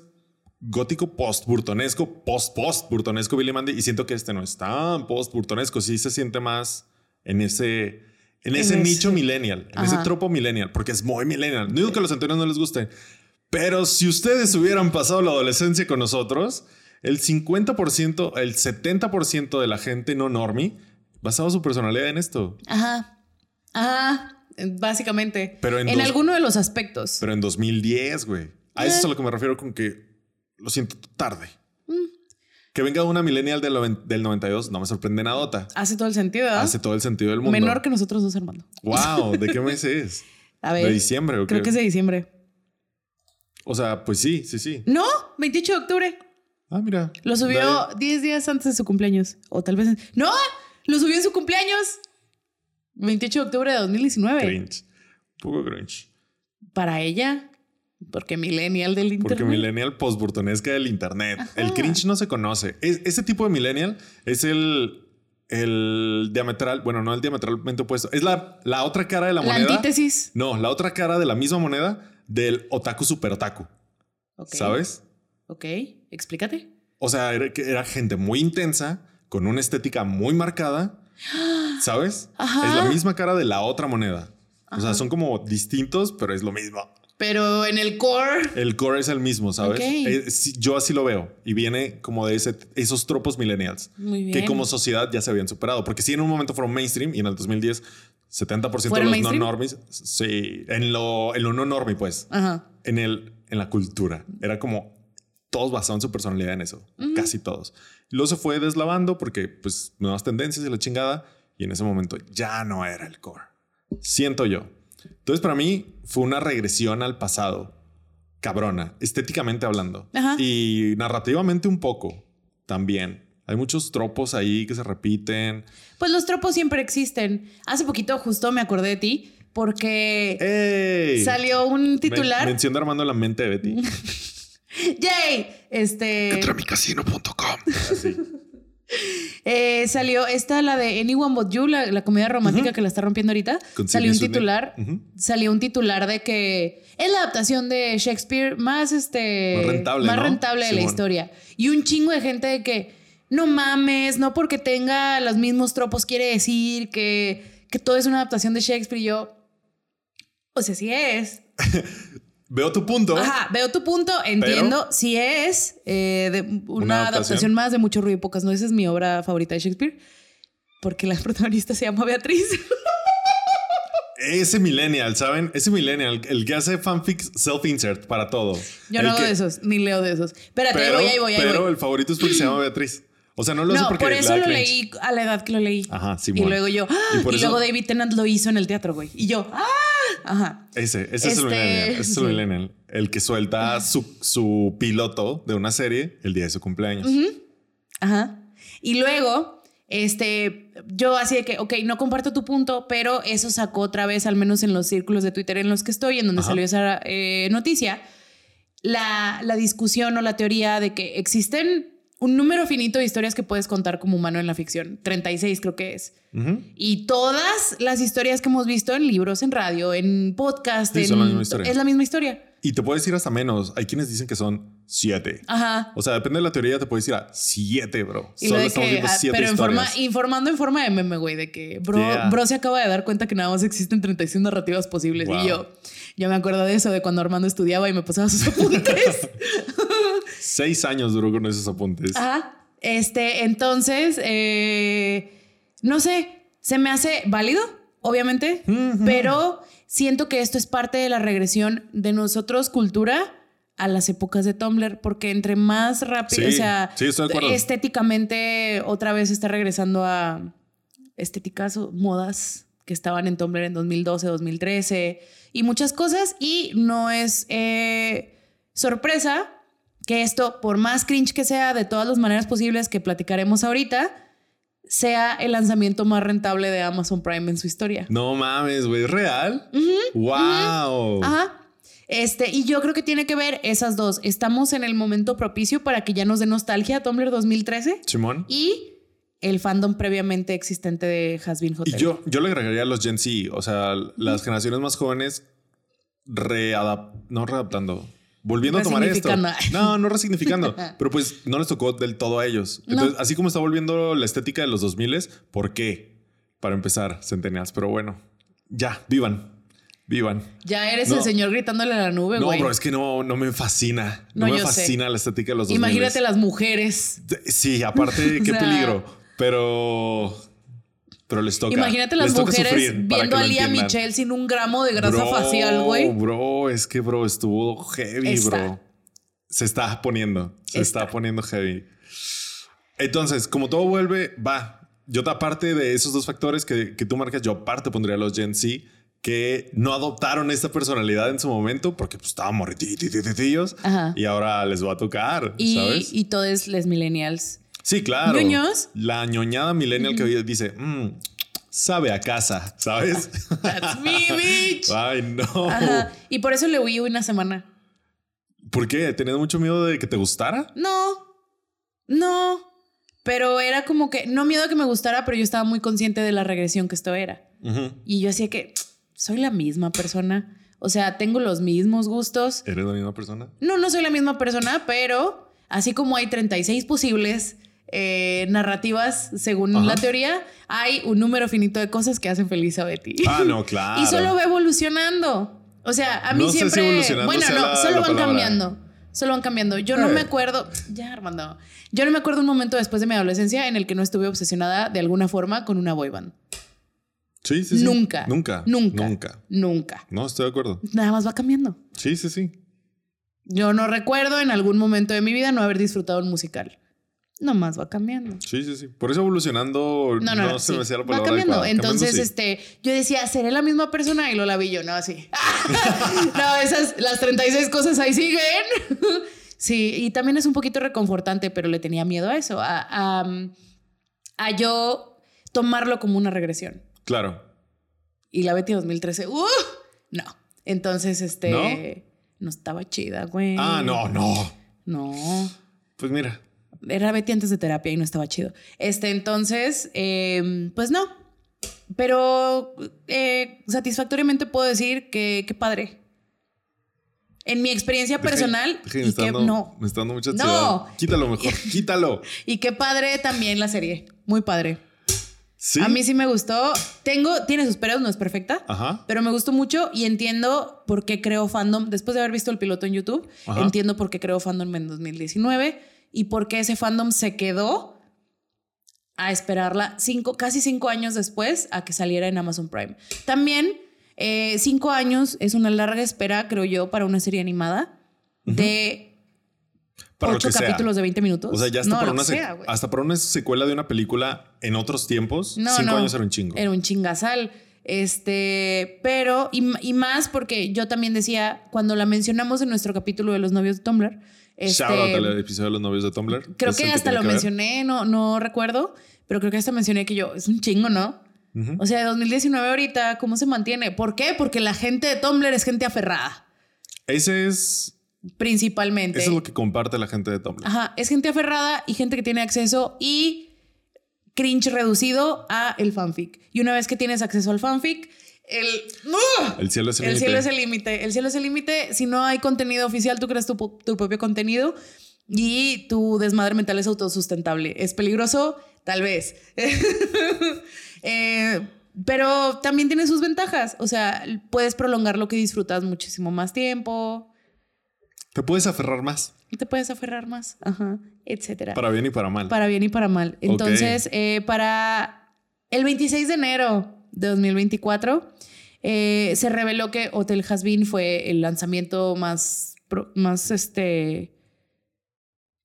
gótico post-burtonesco, post-post-burtonesco Billy Mandy. Y siento que este no es tan post-burtonesco. Sí se siente más en ese... En ese ese- nicho millennial, en ese tropo millennial, porque es muy millennial. No digo que a los anteriores no les guste, pero si ustedes hubieran pasado la adolescencia con nosotros, el 50%, el 70% de la gente no normie basaba su personalidad en esto. Ajá. Ajá. Básicamente. Pero en en dos- alguno de los aspectos. Pero en 2010, güey. A eso Eh. es a lo que me refiero con que lo siento tarde. Mm. Que venga una millennial del, del 92 no me sorprende nadota. Hace todo el sentido, ¿verdad? Hace todo el sentido del mundo. Menor que nosotros dos, Armando. Wow, ¿de qué mes es? A ver. ¿De diciembre o Creo que es de diciembre. O sea, pues sí, sí, sí. No, 28 de octubre. Ah, mira. Lo subió Dale. 10 días antes de su cumpleaños. O tal vez. ¡No! Lo subió en su cumpleaños. 28 de octubre de 2019. Cringe. Un poco cringe. Para ella. Porque millennial del internet. Porque millennial postburtonesca del internet. El cringe no se conoce. Es- ese tipo de millennial es el, el diametral, bueno, no el diametralmente opuesto. Es la, la otra cara de la, La moneda. antítesis. No, la otra cara de la misma moneda del otaku super otaku. Ok. ¿Sabes? Ok. Explícate. O sea, era, gente muy intensa, con una estética muy marcada. ¿Sabes? Ajá. Es la misma cara de la otra moneda. O sea, son como distintos, pero es lo mismo. Pero en el core. El core es el mismo, ¿sabes? Ok. Eh, sí, yo así lo veo. Y viene como de ese, esos tropos millennials. Muy bien. Que como sociedad ya se habían superado. Porque sí, en un momento fueron mainstream y en el 2010, 70% de ¿Fueron los mainstream? no normies. Sí, en lo, en lo no normie, pues. Ajá. En, el, en la cultura. Era como todos basaban su personalidad en eso. Casi todos. Y luego se fue deslavando porque, pues, nuevas tendencias y la chingada. Y en ese momento ya no era el core. Siento yo. Entonces, para mí fue una regresión al pasado. Cabrona, estéticamente hablando. Ajá. Y narrativamente un poco también. Hay muchos tropos ahí que se repiten. Pues los tropos siempre existen. Hace poquito justo me acordé de ti porque ¡Ey! salió un Men- titular. mención de Armando en la mente de Betty. ¡Yay! Este. Tramicasino.com. Así. Eh, salió esta, la de Anyone But You, la, la comedia romántica que la está rompiendo ahorita. Con salió un titular. Salió un titular de que es la adaptación de Shakespeare más este Más rentable, más ¿no? rentable de la historia. Y un chingo de gente de que no mames, no porque tenga los mismos tropos quiere decir que, que todo es una adaptación de Shakespeare. Y yo, o sea, sí es. Veo tu punto. Ajá, veo tu punto, entiendo. Sí es eh, de una, Una adaptación. adaptación. más de Mucho Ruido y Pocas Nueces, es mi obra favorita de Shakespeare. Porque la protagonista se llama Beatriz. Ese millennial, ¿saben? Ese millennial, el que hace fanfics self-insert para todo. Yo El no hago que- de esos, ni leo de esos. Espérate, ahí Pero, voy, ahí voy, ahí pero voy. el favorito es porque se llama Beatriz. O sea, no lo hace No, porque por eso lo cringe. leí a la edad que lo leí. Ajá, Y Simón. luego yo, ¡ah! Y y, eso- luego David Tennant lo hizo en el teatro, güey. Y yo, ¡ah! Ajá. Ese, ese es el Este, millennial. Ese es el sí. millennial. El que suelta su, su piloto de una serie el día de su cumpleaños. Ajá. Y luego, este, yo así de que, ok, no comparto tu punto, pero eso sacó otra vez, al menos en los círculos de Twitter en los que estoy, en donde Ajá. salió esa eh, noticia, la, la discusión o la teoría de que existen un número finito de historias que puedes contar como humano en la ficción. 36 creo que es. Y todas las historias que hemos visto en libros, en radio, en podcast, Sí, en- la misma historia. es la misma historia. Y te puedes ir hasta menos. Hay quienes dicen que son siete. Ajá. O sea, depende de la teoría, te puedes ir a siete, bro. Y Solo estamos que, viendo ah, siete pero en forma, historias. informando en forma de meme, güey, de que bro, Yeah. bro se acaba de dar cuenta que nada más existen 36 narrativas posibles. Wow. Y yo, yo me acuerdo de eso, de cuando Armando estudiaba y me pasaba sus apuntes. Seis años duró con esos apuntes. Ajá. Este, entonces, eh, no sé, se me hace válido, obviamente, pero siento que esto es parte de la regresión de nosotros, cultura, a las épocas de Tumblr, porque entre más rápido, Sí, o sea, sí, estéticamente otra vez está regresando a estéticas o modas que estaban en Tumblr en 2012, 2013 y muchas cosas. Y no es eh, sorpresa que esto, por más cringe que sea, de todas las maneras posibles que platicaremos ahorita, sea el lanzamiento más rentable de Amazon Prime en su historia. No mames, güey. ¿Es real? wow. Ajá. Este, y yo creo que tiene que ver esas dos. Estamos en el momento propicio para que ya nos dé nostalgia Tumblr 2013 Simón. y el fandom previamente existente de Hasbin Y Hotel. yo, yo le agregaría a los Gen Z, o sea, las generaciones más jóvenes readap no readaptando, volviendo a tomar esto. No, no resignificando, pero pues no les tocó del todo a ellos. No. Entonces, así como está volviendo la estética de los 2000, ¿por qué? Para empezar, centenias, pero bueno, ya, vivan, vivan. Ya eres No. el señor gritándole a la nube, No, bro, es que no, no me fascina. No, No, me sé. fascina la estética de los 2000. Imagínate las mujeres. Sí, aparte, qué sea, peligro. Pero, pero les toca. Imagínate las mujeres viendo a Lía. Michelle sin un gramo de grasa Bro, facial, güey. Bro, es que, bro, estuvo heavy, Está. bro. Se está poniendo. Se está. Está. poniendo heavy. Entonces, como todo vuelve, va. Yo, aparte de esos dos factores que, que tú marcas, yo aparte pondría a los Gen Z que no adoptaron esta personalidad en su momento porque pues, estaban morrititillos Sí, claro. ¿Ñoños? La ñoñada millennial que hoy dice, "Mm, sabe a casa, ¿sabes? That's me, bitch. Ay, no. Ajá. Y por eso le huí una semana. ¿Por qué? ¿Tenías mucho miedo de que te gustara? No, no. Pero era como que, no miedo a que me gustara, pero yo estaba muy consciente de la regresión que esto era. Y yo hacía que soy la misma persona. O sea, tengo los mismos gustos. ¿Eres la misma persona? No, no soy la misma persona, pero así como hay 36 posibles eh, narrativas según Ajá. la teoría, hay un número finito de cosas que hacen feliz a Betty. Ah, no, claro. y solo va evolucionando. O sea, a mí No sé si siempre. bueno, no, la- solo la van palabra. cambiando. Solo van cambiando. Yo no Eh. me acuerdo. Ya, Armando. Yo no me acuerdo un momento después de mi adolescencia en el que no estuve obsesionada de alguna forma con una boy band. Sí, sí, sí. Nunca. Nunca. Nunca. Nunca. Nunca. No, estoy de acuerdo. Nada más va cambiando. Sí, sí, sí. Yo no recuerdo en algún momento de mi vida no haber disfrutado un musical. Nomás va cambiando. Sí, sí, sí. Por eso evolucionando No, no, no. se sí. me hacía la va palabra cambiando. adecuada. Entonces, Cambiando, este, yo decía, ¿seré la misma persona? Y lo la vi yo, no, así. no, esas, las 36 cosas ahí siguen. sí, y también es un poquito reconfortante, pero le tenía miedo a eso, a, a, a yo tomarlo como una regresión. Claro. Y la Betty 2013, ¡uh! No. Entonces, este, ¿No? no, estaba chida, güey. Ah, no, no. No. Pues mira. Era Betty antes de terapia y no estaba chido. Este, entonces, eh, pues no. Pero eh, satisfactoriamente puedo decir que qué padre. En mi experiencia personal, deja, me y está que dando- no. Me está dando mucha No. ansiedad. Quítalo mejor, quítalo. Y qué padre también la serie. Muy padre. Sí. A mí sí me gustó. Tengo, tiene sus peros, no es perfecta. Ajá. Pero me gustó mucho y entiendo por qué creó fandom. Después de haber visto el piloto en YouTube, Ajá. entiendo por qué creó fandom en 2019 y por qué ese fandom se quedó a esperarla cinco, casi cinco años después a que saliera en Amazon Prime. También, eh, cinco años es una larga espera, creo yo, para una serie animada de Para ocho sea. capítulos de 20 minutos. O sea, ya hasta, No, para una que sec- sea, güey. hasta para una secuela de una película en otros tiempos, No, cinco no. años era un chingo. Era un chingazal. Este, pero, y, y más porque yo también decía, cuando la mencionamos en nuestro capítulo de los novios de Tumblr, este, Shout out al episodio de los novios de Tumblr. creo que hasta lo que mencioné, no, no recuerdo, pero creo que hasta mencioné que yo, es un chingo, ¿no? O sea, de 2019 ahorita, ¿cómo se mantiene? ¿Por qué? Porque la gente de Tumblr es gente aferrada, Ese es, principalmente. eso es lo que comparte la gente de Tumblr. Ajá, es gente aferrada y gente que tiene acceso y cringe reducido a el fanfic. Y una vez que tienes acceso al fanfic, el... El cielo es el El límite. cielo es el límite. El cielo es el límite. Si no hay contenido oficial, tú creas tu, tu propio contenido y tu desmadre mental es autosustentable. ¿Es peligroso? Tal vez. Eh, pero también tiene sus ventajas. O sea, puedes prolongar lo que disfrutas muchísimo más tiempo. Te puedes aferrar más, Te puedes aferrar más. Ajá. Etcétera. para bien y para mal. Para bien y para mal. Entonces, eh, para el 26 de enero de 2024, eh, se reveló que Hotel Hasbin fue el lanzamiento más, más este,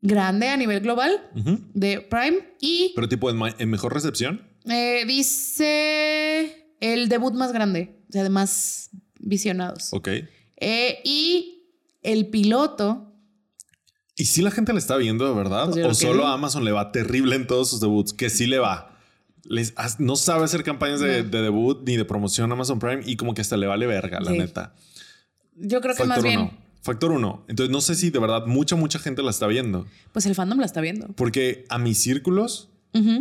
grande a nivel global de Prime. Y Pero tipo en, mejor recepción. eh, dice el debut más grande, o sea, de más visionados. Ok. Eh, y el piloto ¿Y si la gente le está viendo, verdad? Pues ¿O solo a Amazon le va terrible en todos sus debuts? Que sí le va. Les- no sabe hacer campañas de, No. de debut ni de promoción a Amazon Prime y como que hasta le vale verga, la Sí. neta. Yo creo que más Factor bien, uno. Factor uno. Entonces no sé si de verdad mucha, mucha gente la está viendo. pues el fandom la está viendo. Porque a mis círculos,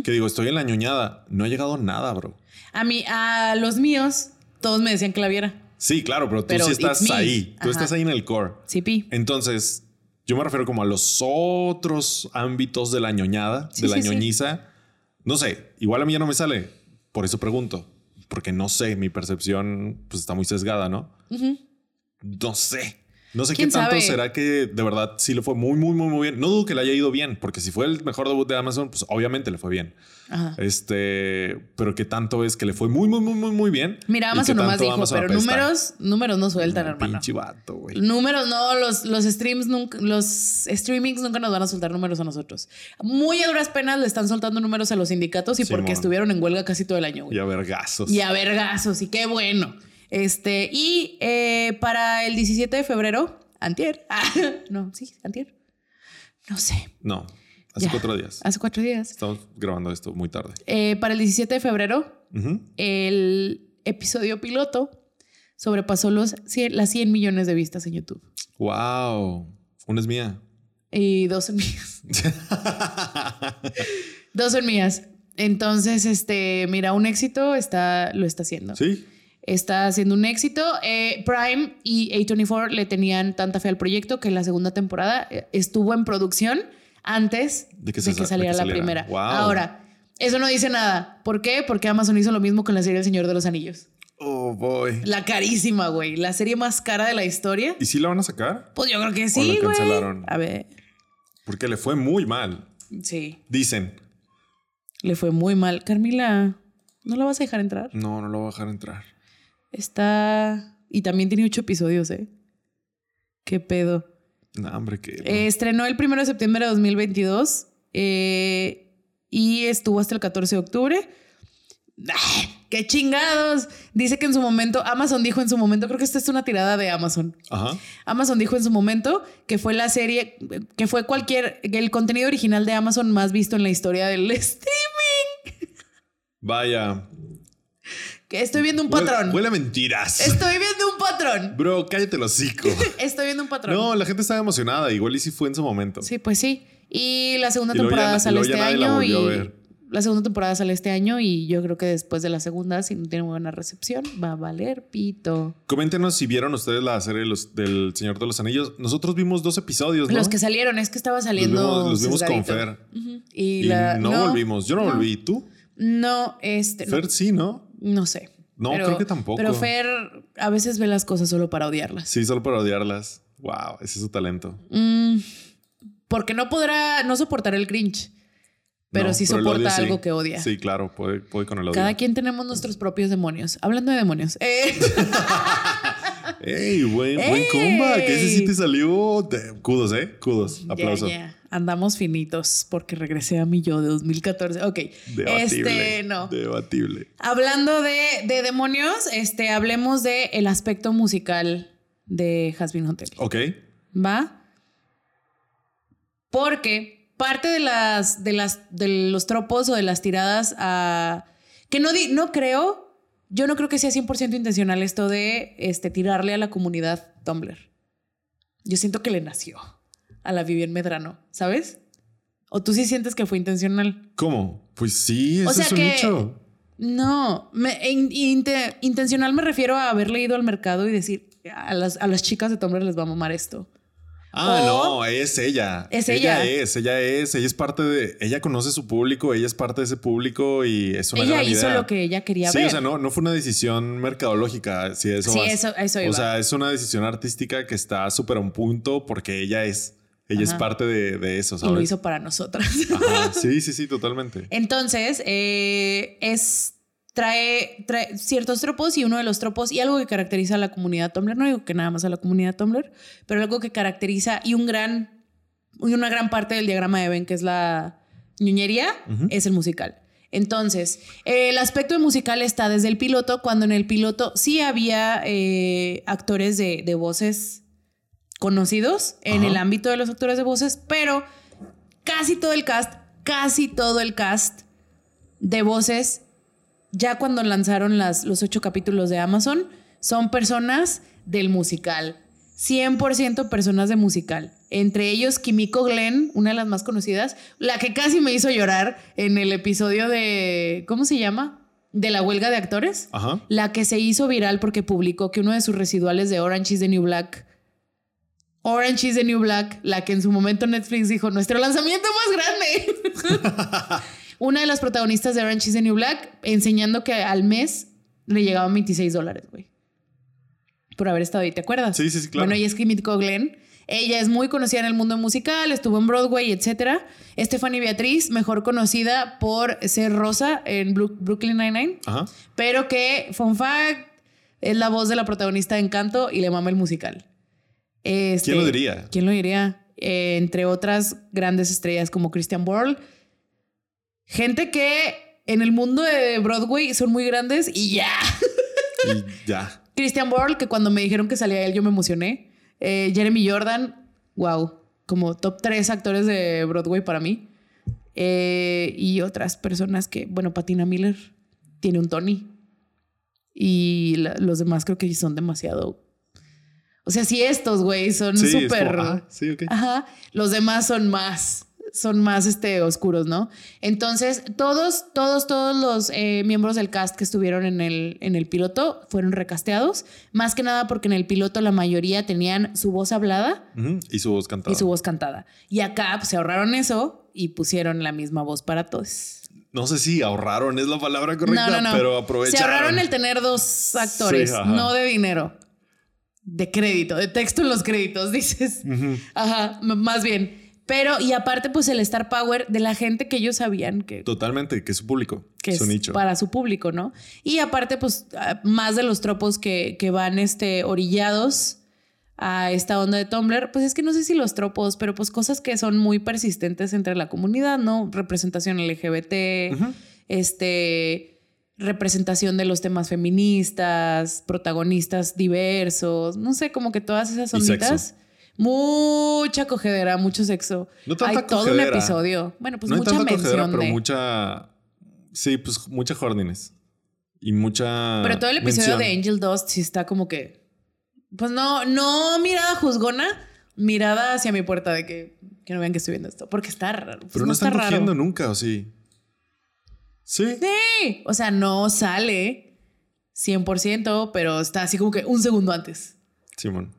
que digo, estoy en la ñoñada, no ha llegado nada, bro. A mí, a los míos, todos me decían que la viera. Sí, claro, pero tú Pero sí estás ahí. Tú estás ahí en el core. Sí, pi. Entonces, yo me refiero como a los otros ámbitos de la ñoñada, Sí, de la sí. ñoñiza. No sé, igual a mí ya no me sale. Por eso pregunto. Porque no sé, mi percepción pues está muy sesgada, ¿no? No sé. No sé qué ¿Quién tanto sabe? será que de verdad sí le fue muy, muy, muy, muy bien. No dudo que le haya ido bien, porque si fue el mejor debut de Amazon, pues obviamente le fue bien. Ajá. Este, pero qué tanto es que le fue muy, muy, muy, muy, muy bien. Mira, Amazon nomás dijo, Amazon pero apesta. números, números no sueltan, Ah, hermano. Pinche vato, güey. Números no, los, los streams nunca, los streamings nunca nos van a soltar números a nosotros. Muy a duras penas le están soltando números a los sindicatos y Sí, porque estuvieron en huelga casi todo el año, güey. Y a vergazos. Y a vergazos, y qué bueno. Este, y eh, para el 17 de febrero, antier, ah, no, sí, antier, no sé, No, hace Ya. cuatro días. hace cuatro días. Estamos grabando esto muy tarde. Eh, para el 17 de febrero, el episodio piloto sobrepasó los 100 las 100 millones de vistas en YouTube. Wow. Una es mía. Y dos son mías. dos son mías. Entonces, este, mira, un éxito está, lo está haciendo. sí. Está haciendo un éxito. Eh, Prime y A24 le tenían tanta fe al proyecto que la segunda temporada eh, estuvo en producción antes De que de se que sa- de saliera que la primera. Wow. Ahora, eso no dice nada. ¿Por qué? Porque Amazon hizo lo mismo con la serie El Señor de los Anillos. Oh, boy. La carísima, güey. La serie más cara de la historia. ¿Y si la van a sacar? Pues yo creo que la sí, güey. cancelaron? A ver, Porque le fue muy mal. sí. Dicen. Le fue muy mal. Carmila, ¿no la vas a dejar entrar? No, no lo voy a dejar entrar. Está... Y también tiene ocho episodios, ¿eh? ¿Qué pedo? No, hombre, que. Eh, estrenó el 1 de septiembre de 2022 eh, y estuvo hasta el 14 de octubre. ¡Ah! ¡Qué chingados! Dice que en su momento, Amazon dijo en su momento, creo que esta es una tirada de Amazon. Ajá. Amazon dijo en su momento que fue la serie, que fue cualquier, el contenido original de Amazon más visto en la historia del streaming. Vaya. Que estoy viendo un patrón. Huele a mentiras. Estoy viendo un patrón. Bro, cállate el hocico. Estoy viendo un patrón. no, la gente estaba emocionada. Igual y sí fue en su momento. Sí, pues sí. Y la segunda Y temporada ya- sale este nadie la año y volvió a ver. la segunda temporada sale este año y yo creo que después de la segunda, si no tiene buena recepción, va a valer pito. Coméntenos si vieron ustedes la serie de los- del Señor de los Anillos. Nosotros vimos dos episodios, ¿no? Los que salieron, es que estaba Los saliendo. vimos, los vimos con. Fer. Y, Y la, no, volvimos. Yo no, no. volví. ¿Tú? No, este. no. Fer sí, ¿no? No sé. No, creo que tampoco. Pero Fer a veces ve las cosas solo para odiarlas. Sí, solo para odiarlas. Wow, ese es su talento. Mm, porque no podrá, no soportará el cringe. Pero No, sí soporta odio sí. algo que odia. Sí, claro, puede, puede con el odio. Cada quien tenemos nuestros propios demonios. Hablando de demonios. eh, ¡Ey, buen, buen comeback! Ese sí te salió. Kudos, ¿eh? Kudos. ya, Aplauso. Andamos finitos porque regresé a mi yo de 2014. Ok. Debatible. Este, no. Debatible. Hablando de, de demonios, este, hablemos de el aspecto musical de Hasbin Hotel. Ok. ¿Va? Porque parte de las de las de los tropos o de las tiradas a que no di- no creo, yo no creo que sea 100% intencional esto de este tirarle a la comunidad Tumblr. Yo siento que le nació a la Vivian Medrano, ¿sabes? ¿O tú sí sientes que fue intencional? ¿Cómo? Pues sí, ese O sea es un que-. No, me- in- inte- intencional me refiero a haber leído al mercado y decir a las, a las chicas de Tumblr les va a mamar esto. Ah, O- no, es ella. Es ella. es, ella es, ella es parte de, ella conoce su público, ella es parte de ese público y es una Ella gran hizo idea. lo que ella quería Sí, ver. o sea, no, no fue una decisión mercadológica, si eso Sí, vas. eso- eso iba. O sea, es una decisión artística que está súper a un punto porque ella es, ella es parte de, de eso, y ¿sabes? lo hizo para nosotras. Ajá, sí, sí, sí, totalmente. Entonces, eh, es trae, trae ciertos tropos y uno de los tropos y algo que caracteriza a la comunidad Tumblr, no digo que nada más a la comunidad Tumblr, pero algo que caracteriza y un gran, y una gran parte del diagrama de Venn, que es la ñuñería, es el musical. Entonces, eh, el aspecto musical está desde el piloto, cuando en el piloto sí había eh, actores de, de voces conocidos en Ajá. el ámbito de los actores de voces, pero casi todo el cast, casi todo el cast de voces, ya cuando lanzaron las, los ocho capítulos de Amazon, son personas del musical. 100% personas de musical. Entre ellos Kimiko Glenn, una de las más conocidas, la que casi me hizo llorar en el episodio de, ¿cómo se llama? De la huelga de actores. Ajá. La que se hizo viral porque publicó que uno de sus residuales de Orange is the New Black. Orange is the New Black, la que en su momento Netflix dijo, nuestro lanzamiento más grande. Una de las protagonistas de Orange is the New Black enseñando que al mes le llegaban 26 dólares, güey. Por haber estado ahí, ¿te acuerdas? Sí, sí, sí, claro. Bueno, ella es Kimiko Glenn. Ella es muy conocida en el mundo musical, estuvo en Broadway, etcétera. Stephanie Beatriz, mejor conocida por ser Rosa en Brooklyn Nine-Nine. Pero que, fun fact, es la voz de la protagonista de Encanto y le mama el musical. Este, ¿Quién lo diría? ¿Quién lo diría? Eh, entre otras grandes estrellas como Christian Borle. Gente que en el mundo de Broadway son muy grandes y ya. Y ya. Christian Borle, que cuando me dijeron que salía él yo me emocioné. Eh, Jeremy Jordan, wow, como top 3 actores de Broadway para mí. Eh, y otras personas que, bueno, Patina Miller tiene un Tony. Y la- los demás creo que son demasiado... O sea, si estos, güey, son Sí, súper... como, ah, sí, ok. Ajá. Los demás son más, son más este, oscuros, ¿no? Entonces, todos, todos, todos los eh, miembros del cast que estuvieron en el, en el piloto fueron recasteados. Más que nada porque en el piloto la mayoría tenían su voz hablada Y su voz cantada. y su voz cantada. Y acá pues, se ahorraron eso y pusieron la misma voz para todos. No sé si ahorraron, es la palabra correcta, no, no, no. pero aprovecharon. Se ahorraron el tener dos actores, Sí, no de dinero. De crédito, de texto en los créditos, dices. Ajá, más bien. Pero, y aparte, pues el Star Power de la gente que ellos sabían que, Totalmente, que es su público, que su es nicho. para su público, ¿no? Y aparte, pues, más de los tropos que, que van este, orillados a esta onda de Tumblr, pues es que no sé si los tropos, pero pues cosas que son muy persistentes entre la comunidad, ¿no? Representación LGBT, este representación de los temas feministas, protagonistas diversos, no sé, como que todas esas onditas. Mucha cogedera, mucho sexo. No tanta Hay todo un episodio. Bueno, pues no hay mucha tanta mención cogedera, pero de- mucha. Sí, pues mucha jordines. y mucha. Pero todo el episodio mención. de Angel Dust sí está como que. Pues no, no mirada juzgona, mirada hacia mi puerta de que, que no vean que estoy viendo esto. Porque está raro. pues Pero no, está están raro. cogiendo nunca, ¿o sí? Sí. Sí. O sea, no sale 100%, pero está así como que un segundo antes. Simón.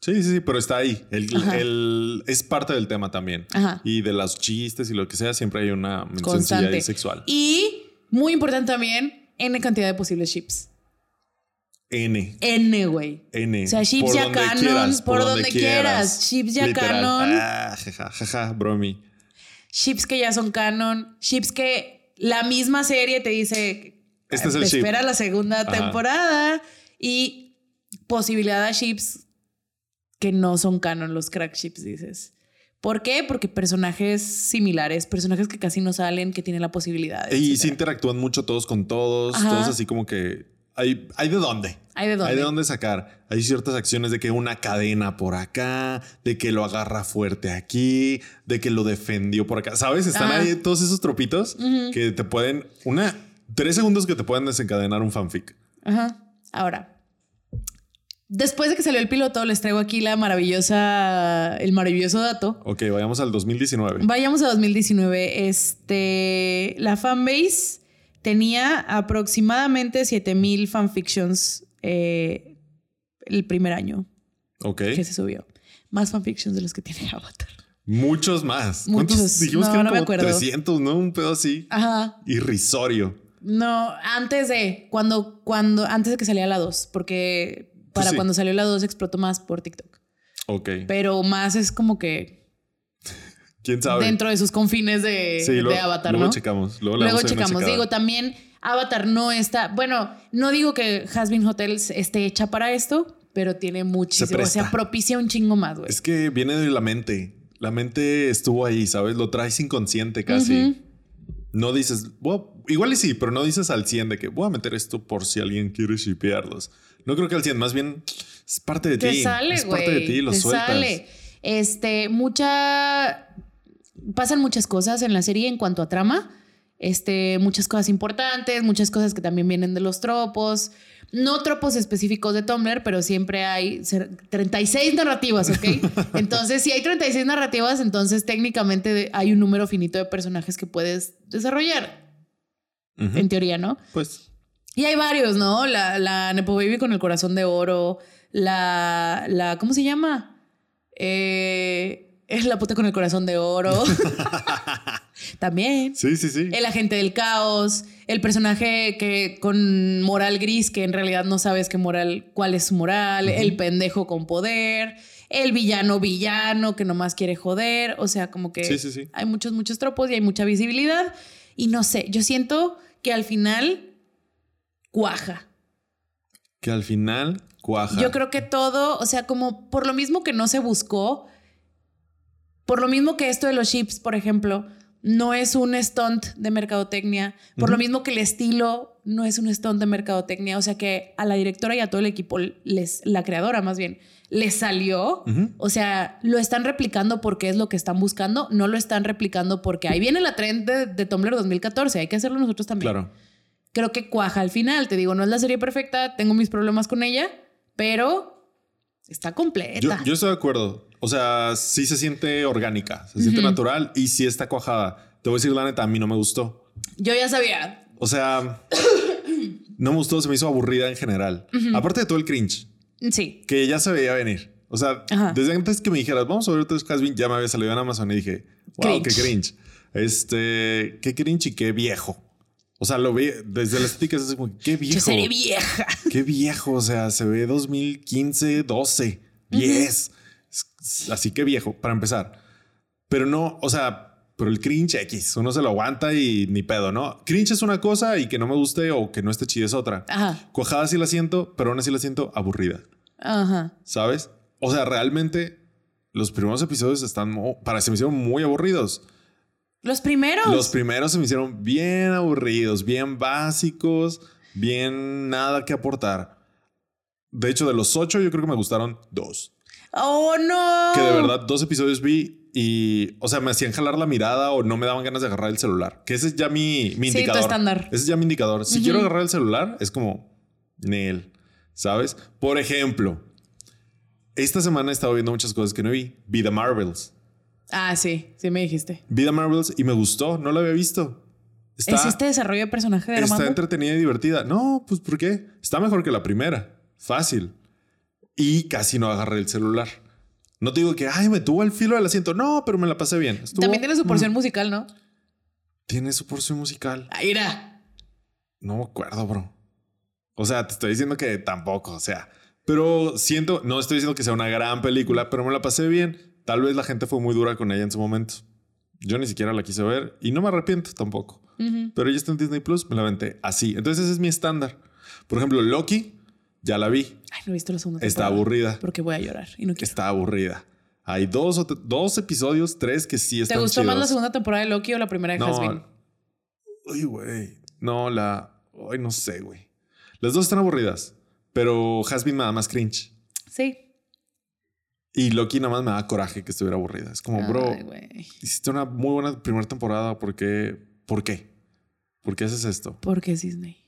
Sí, sí, sí, pero está ahí. El, es parte del tema también. Ajá. Y de los chistes y lo que sea, siempre hay una ahí sexual. Y muy importante también, N cantidad de posibles ships. N. N, güey. N. O sea, ships Por ya donde canon, quieras, por donde quieras. Ships ya Literal. canon. Ah, jaja, jaja, bromi. Ships que ya son canon. Ships que la misma serie te dice. Este es el ship. espera la segunda Ajá. temporada. Y posibilidad a ships que no son canon, los crack ships, dices. ¿Por qué? Porque personajes similares, personajes que casi no salen, que tienen la posibilidad. Y se etcétera. interactúan mucho todos con todos. Ajá. Todos así como que hay, hay de dónde. Hay de dónde. Hay de dónde sacar. Hay ciertas acciones de que una cadena por acá, de que lo agarra fuerte aquí, de que lo defendió por acá. ¿Sabes? Están Ajá. ahí todos esos tropitos que te pueden. Una. Tres segundos que te pueden desencadenar un fanfic. Ajá. Ahora, después de que salió el piloto, les traigo aquí la maravillosa, el maravilloso dato. Ok, vayamos al 2019. Vayamos a 2019. Este, la fanbase tenía aproximadamente 7000 fanfictions eh, el primer año Ok. que se subió. Más fanfictions de los que tiene Avatar. Muchos más. Muchos. ¿Cuántos dijimos No, que eran no me acuerdo. 300, ¿no? Un pedo así. Ajá. Irrisorio. No, antes de, cuando, cuando, antes de que saliera la 2, porque para sí. cuando salió la 2 explotó más por TikTok. Ok. Pero más es como que ¿Quién sabe? dentro de sus confines de, sí, de luego, Avatar, luego ¿no? checamos. Luego, Luego checamos. Digo, también Avatar no está. Bueno, no digo que Hasbin Hotels esté hecha para esto, pero tiene muchísimo. O sea, propicia un chingo más, güey. Es que viene de la mente. La mente estuvo ahí, ¿sabes? Lo traes inconsciente casi. No dices, igual y sí, pero no dices al 100 de que voy a meter esto por si alguien quiere shipearlos. No creo que al 100, más bien es parte de Te ti. sale, es güey. parte de ti, lo te sueltas. sale. Este, mucha. Pasan muchas cosas en la serie en cuanto a trama. Este, muchas cosas importantes, muchas cosas que también vienen de los tropos. No tropos específicos de Tumblr, pero siempre hay cer- 36 narrativas, ¿ok? Entonces, si hay 36 narrativas, entonces técnicamente hay un número finito de personajes que puedes desarrollar, en teoría, ¿no? Pues Y hay varios, ¿no? La, la Nepo Baby con el corazón de oro. La. la ¿Cómo se llama? Eh, es la puta con el corazón de oro. También. sí, sí, sí. El agente del caos. El personaje que con moral gris, que en realidad no sabes qué moral, cuál es su moral. El pendejo con poder. El villano villano que nomás quiere joder. O sea, como que Sí, sí, sí. hay muchos, muchos tropos y hay mucha visibilidad. Y no sé, yo siento que al final cuaja. Que al final cuaja. Yo creo que todo, o sea, como por lo mismo que no se buscó, por lo mismo que esto de los chips, por ejemplo, no es un stunt de mercadotecnia, por lo mismo que el estilo no es un stunt de mercadotecnia, o sea que a la directora y a todo el equipo, les, la creadora más bien, les salió, o sea, lo están replicando porque es lo que están buscando, no lo están replicando porque ahí viene la trend de, de Tumblr 2014, hay que hacerlo nosotros también Claro. creo que cuaja al final. Te digo, no es la serie perfecta, tengo mis problemas con ella, pero está completa. Yo, yo estoy de acuerdo. O sea, sí se siente orgánica, se siente natural y sí está cuajada. Te voy a decir la neta, a mí no me gustó. Yo ya sabía. O sea, no me gustó, se me hizo aburrida en general. Aparte de todo el cringe, Sí. que ya se veía venir. O sea, Ajá. desde antes que me dijeras, vamos a ver otros Hasbin, ya me había salido en Amazon y dije, wow, Cringe. qué cringe. Este, qué cringe y qué viejo. O sea, lo vi desde las estéticas, es como, qué viejo. Yo seré vieja. Qué viejo, o sea, se ve 2015, 12, 10. Es- Así que viejo, para empezar. Pero no, o sea, pero el cringe X, uno se lo aguanta y ni pedo, ¿no? Cringe es una cosa y que no me guste o que no esté chida es otra. Ajá. Cuajada sí la siento, pero aún así la siento aburrida, Ajá. ¿sabes? O sea, realmente los primeros episodios están, para se me hicieron muy aburridos. Los primeros. Los primeros se me hicieron bien aburridos, bien básicos, bien nada que aportar. De hecho, de los ocho, yo creo que me gustaron dos. Oh, no. Que de verdad, dos episodios vi y, o sea, me hacían jalar la mirada o no me daban ganas de agarrar el celular. Que ese es ya mi, mi Sí, tu indicador. estándar. Ese es ya mi indicador. Si quiero agarrar el celular, es como, Nel, ¿sabes? Por ejemplo, esta semana he estado viendo muchas cosas que no vi. Vi The Marvels. Ah, sí, sí me dijiste. Vi The Marvels y me gustó. No lo había visto. Está, ¿Es este desarrollo de personaje de está Armando? entretenida y divertida. No, pues ¿por qué? Está mejor que la primera. Fácil. Y casi no agarré el celular. No te digo que, ay, me tuvo al filo del asiento. No, pero me la pasé bien. Estuvo- También tiene su porción musical, ¿no? Tiene su porción musical. Ah, Mira. No me acuerdo, bro. O sea, te estoy diciendo que tampoco, o sea, pero siento, no estoy diciendo que sea una gran película, pero me la pasé bien. Tal vez la gente fue muy dura con ella en su momento. Yo ni siquiera la quise ver y no me arrepiento tampoco. Pero ella está en Disney Plus, me la aventé así. Entonces ese es mi estándar. Por ejemplo, Loki, ya la vi. Ay, no he visto la segunda Está temporada. aburrida. Porque voy a llorar y no quiero. Está aburrida. Hay dos, te- dos episodios, tres que sí ¿Te están gustó más la segunda temporada de Loki o la primera de Hasbin? No. Uy, güey. No, la. Ay, no sé, güey. Las dos están aburridas, pero Hasbin me da más cringe. Sí. Y Loki nada más me da coraje que estuviera aburrida. Es como, bro, Ay, hiciste una muy buena primera temporada. ¿Por qué? ¿Por qué? ¿Por qué haces esto? Porque es Disney.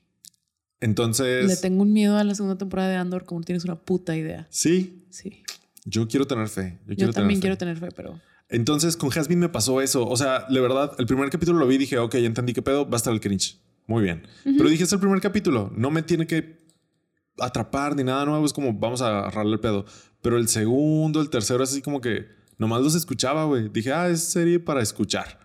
Entonces, Le tengo un miedo a la segunda temporada de Andor como no tienes una puta idea. sí, Sí. yo quiero tener fe. Yo, Yo, quiero también tener fe. quiero tener fe, pero... Entonces, con Hasbin me pasó eso. O sea, de verdad, el primer capítulo lo vi y dije, ok, ya entendí qué pedo, va a estar el cringe. Muy bien. Pero dije, es el primer capítulo. No me tiene que atrapar ni nada nuevo. Es como, vamos a agarrarle el pedo. Pero el segundo, el tercero, es así como que nomás los escuchaba, güey. Dije, ah, es serie para escuchar.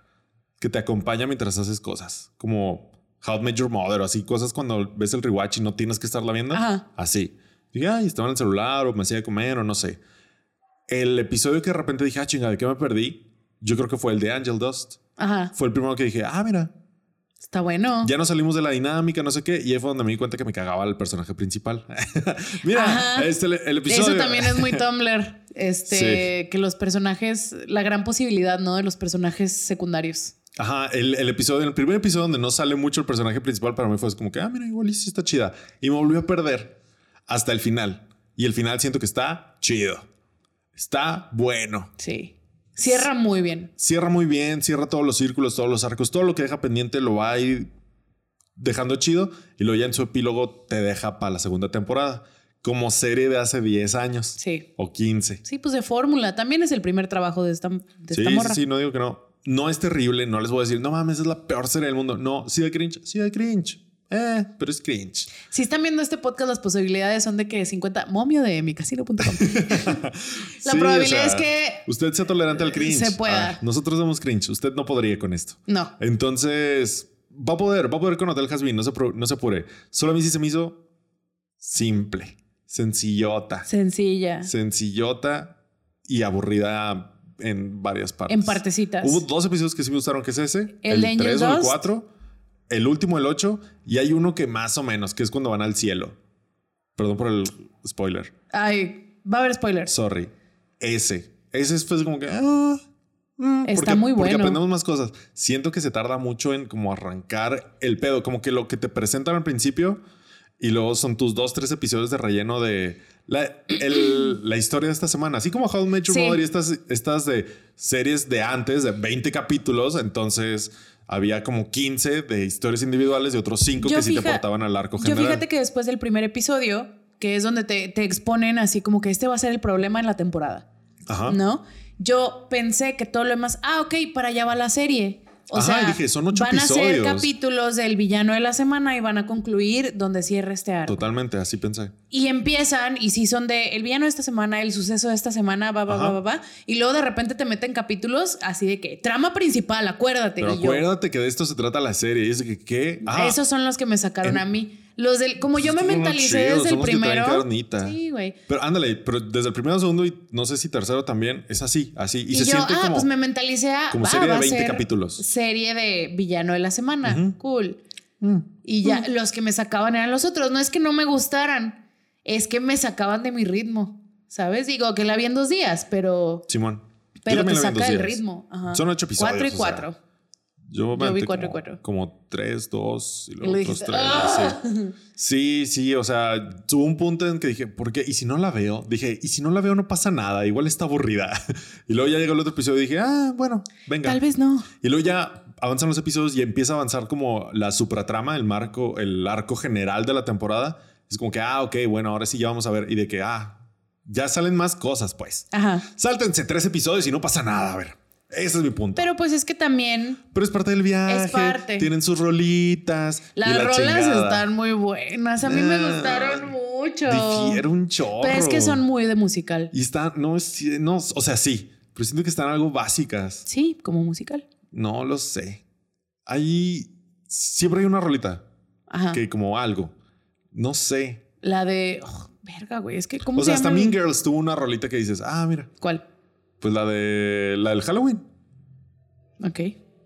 Que te acompaña mientras haces cosas. Como How I Met Your Mother o así. Cosas cuando ves el rewatch y no tienes que estarla viendo. Ajá. Así. Dije, ay, estaba en el celular o me hacía de comer o no sé. El episodio que de repente dije, ah, chinga, ¿de qué me perdí? Yo creo que fue el de Angel Dust. Ajá. Fue el primero que dije, ah, mira, Está bueno. ya no salimos de la dinámica, no sé qué. Y ahí fue donde me di cuenta que me cagaba el personaje principal. mira, Ajá. este el, el episodio. Eso también es muy Tumblr. Este, que los personajes, la gran posibilidad, ¿no? De los personajes secundarios. Ajá, el, el episodio, el primer episodio donde no sale mucho el personaje principal para mí fue como que, ah, mira, igual sí está chida. Y me volvió a perder hasta el final. Y el final siento que está chido. Está bueno. Sí. Cierra muy bien. Cierra muy bien, cierra todos los círculos, todos los arcos, todo lo que deja pendiente lo va a ir dejando chido y luego ya en su epílogo te deja para la segunda temporada, como serie de hace 10 años Sí. o 15. Sí, pues de fórmula. También es el primer trabajo de esta, de Sí, esta morra. sí, sí, no digo que no. No es terrible, no les voy a decir, no mames, es la peor serie del mundo. No, sí hay cringe, sí hay cringe. Eh, pero es cringe. Si están viendo este podcast, las posibilidades son de que 50 momio de micasino.com. La Sí, probabilidad o sea, es que usted sea tolerante al cringe. se pueda. Ah, nosotros somos cringe, usted no podría con esto. no. Entonces, va a poder, va a poder con Hotel Hasbin, no se, no se apure. Solo a mí sí se me hizo simple, sencillota, Sencilla. sencillota y aburrida en varias partes. En partecitas. Hubo dos episodios que sí me gustaron, que es ese, El el, de Angel 3 o el Dust. 4, el último, el 8, y hay uno que más o menos, que es cuando van al cielo. Perdón por el spoiler. Ay, va a haber spoilers. Sorry. Ese. Ese fue como que... ah, mm, Está porque- muy Porque bueno. aprendemos más cosas. Siento que se tarda mucho en como arrancar el pedo. Como que lo que te presentan al principio y luego son tus dos, tres episodios de relleno de la, el- la historia de esta semana. Así como How I Met Your Sí. Mother y estas, estas de series de antes, de 20 capítulos. Entonces había como 15 de historias individuales y otros 5 Yo que sí te portaban al arco Yo general. fíjate que después del primer episodio, que es donde te, te exponen así como que este va a ser el problema en la temporada, Ajá. ¿no? Yo pensé que todo lo demás, ah, ok, para allá va la serie. O Ajá, sea, dije, son ocho van a ser episodios. capítulos del villano de la semana y van a concluir donde cierre este arco. Totalmente, así pensé. Y empiezan, y si son de el villano de esta semana, el suceso de esta semana, va, va, va, va, va. Y luego de repente te meten capítulos así de que trama principal, acuérdate. Pero y yo, acuérdate que de esto se trata la serie. Y es de que, ¿qué? Ah, Esos son los que me sacaron En- a mí. Los del, como yo me mentalicé chidos, desde el los que traen primero. Sí, güey. Pero ándale, pero desde el primero, segundo y no sé si tercero también es así, así. Y, Y, se yo, siente ah, como. pues me mentalicé a. como va, serie de va a 20 ser capítulos. Serie de villano de la semana. Cool. Mm. Y ya los que me sacaban eran los otros. No es que no me gustaran, es que me sacaban de mi ritmo. ¿Sabes? Digo que la vi en dos días, pero, Simón. Pero te saca el ritmo. Ajá. Son ocho episodios. Cuatro y o sea, cuatro. Yo, me Yo vi aventé cuatro y como, cuatro. como tres, dos y Y luego le otros dijiste. "Ah". Sí. sí, sí, o sea, tuvo un punto en que dije, ¿por qué? Y si no la veo, dije, y si no la veo no pasa nada, igual está aburrida. y luego ya llegó el otro episodio y dije, ah, bueno, venga. Tal vez no. Y luego ya avanzan los episodios y empieza a avanzar como la supratrama, el marco, el arco general de la temporada. Es como que, ah, ok, bueno, ahora sí ya vamos a ver. Y de que, ah, ya salen más cosas, pues. Ajá. Sáltense tres episodios y no pasa nada. A ver, ese es mi punto. Pero, Pero pues es que también es parte del viaje. Es parte. Tienen sus rolitas. las la rolas chingada. están muy buenas. A mí me Ah, gustaron mucho. Difiere un chorro. Pero es que son muy de musical. Y están, no, es, no, o sea, sí, pero siento que están algo básicas. Sí, como musical. No lo sé. Ahí siempre hay una rolita Ajá. que como algo. No sé. La de. oh, verga, güey. Es que, ¿cómo O se sea, hasta? Mean Girls tuvo una rolita que dices, ah, mira, ¿Cuál? Pues la de la del Halloween, Ok.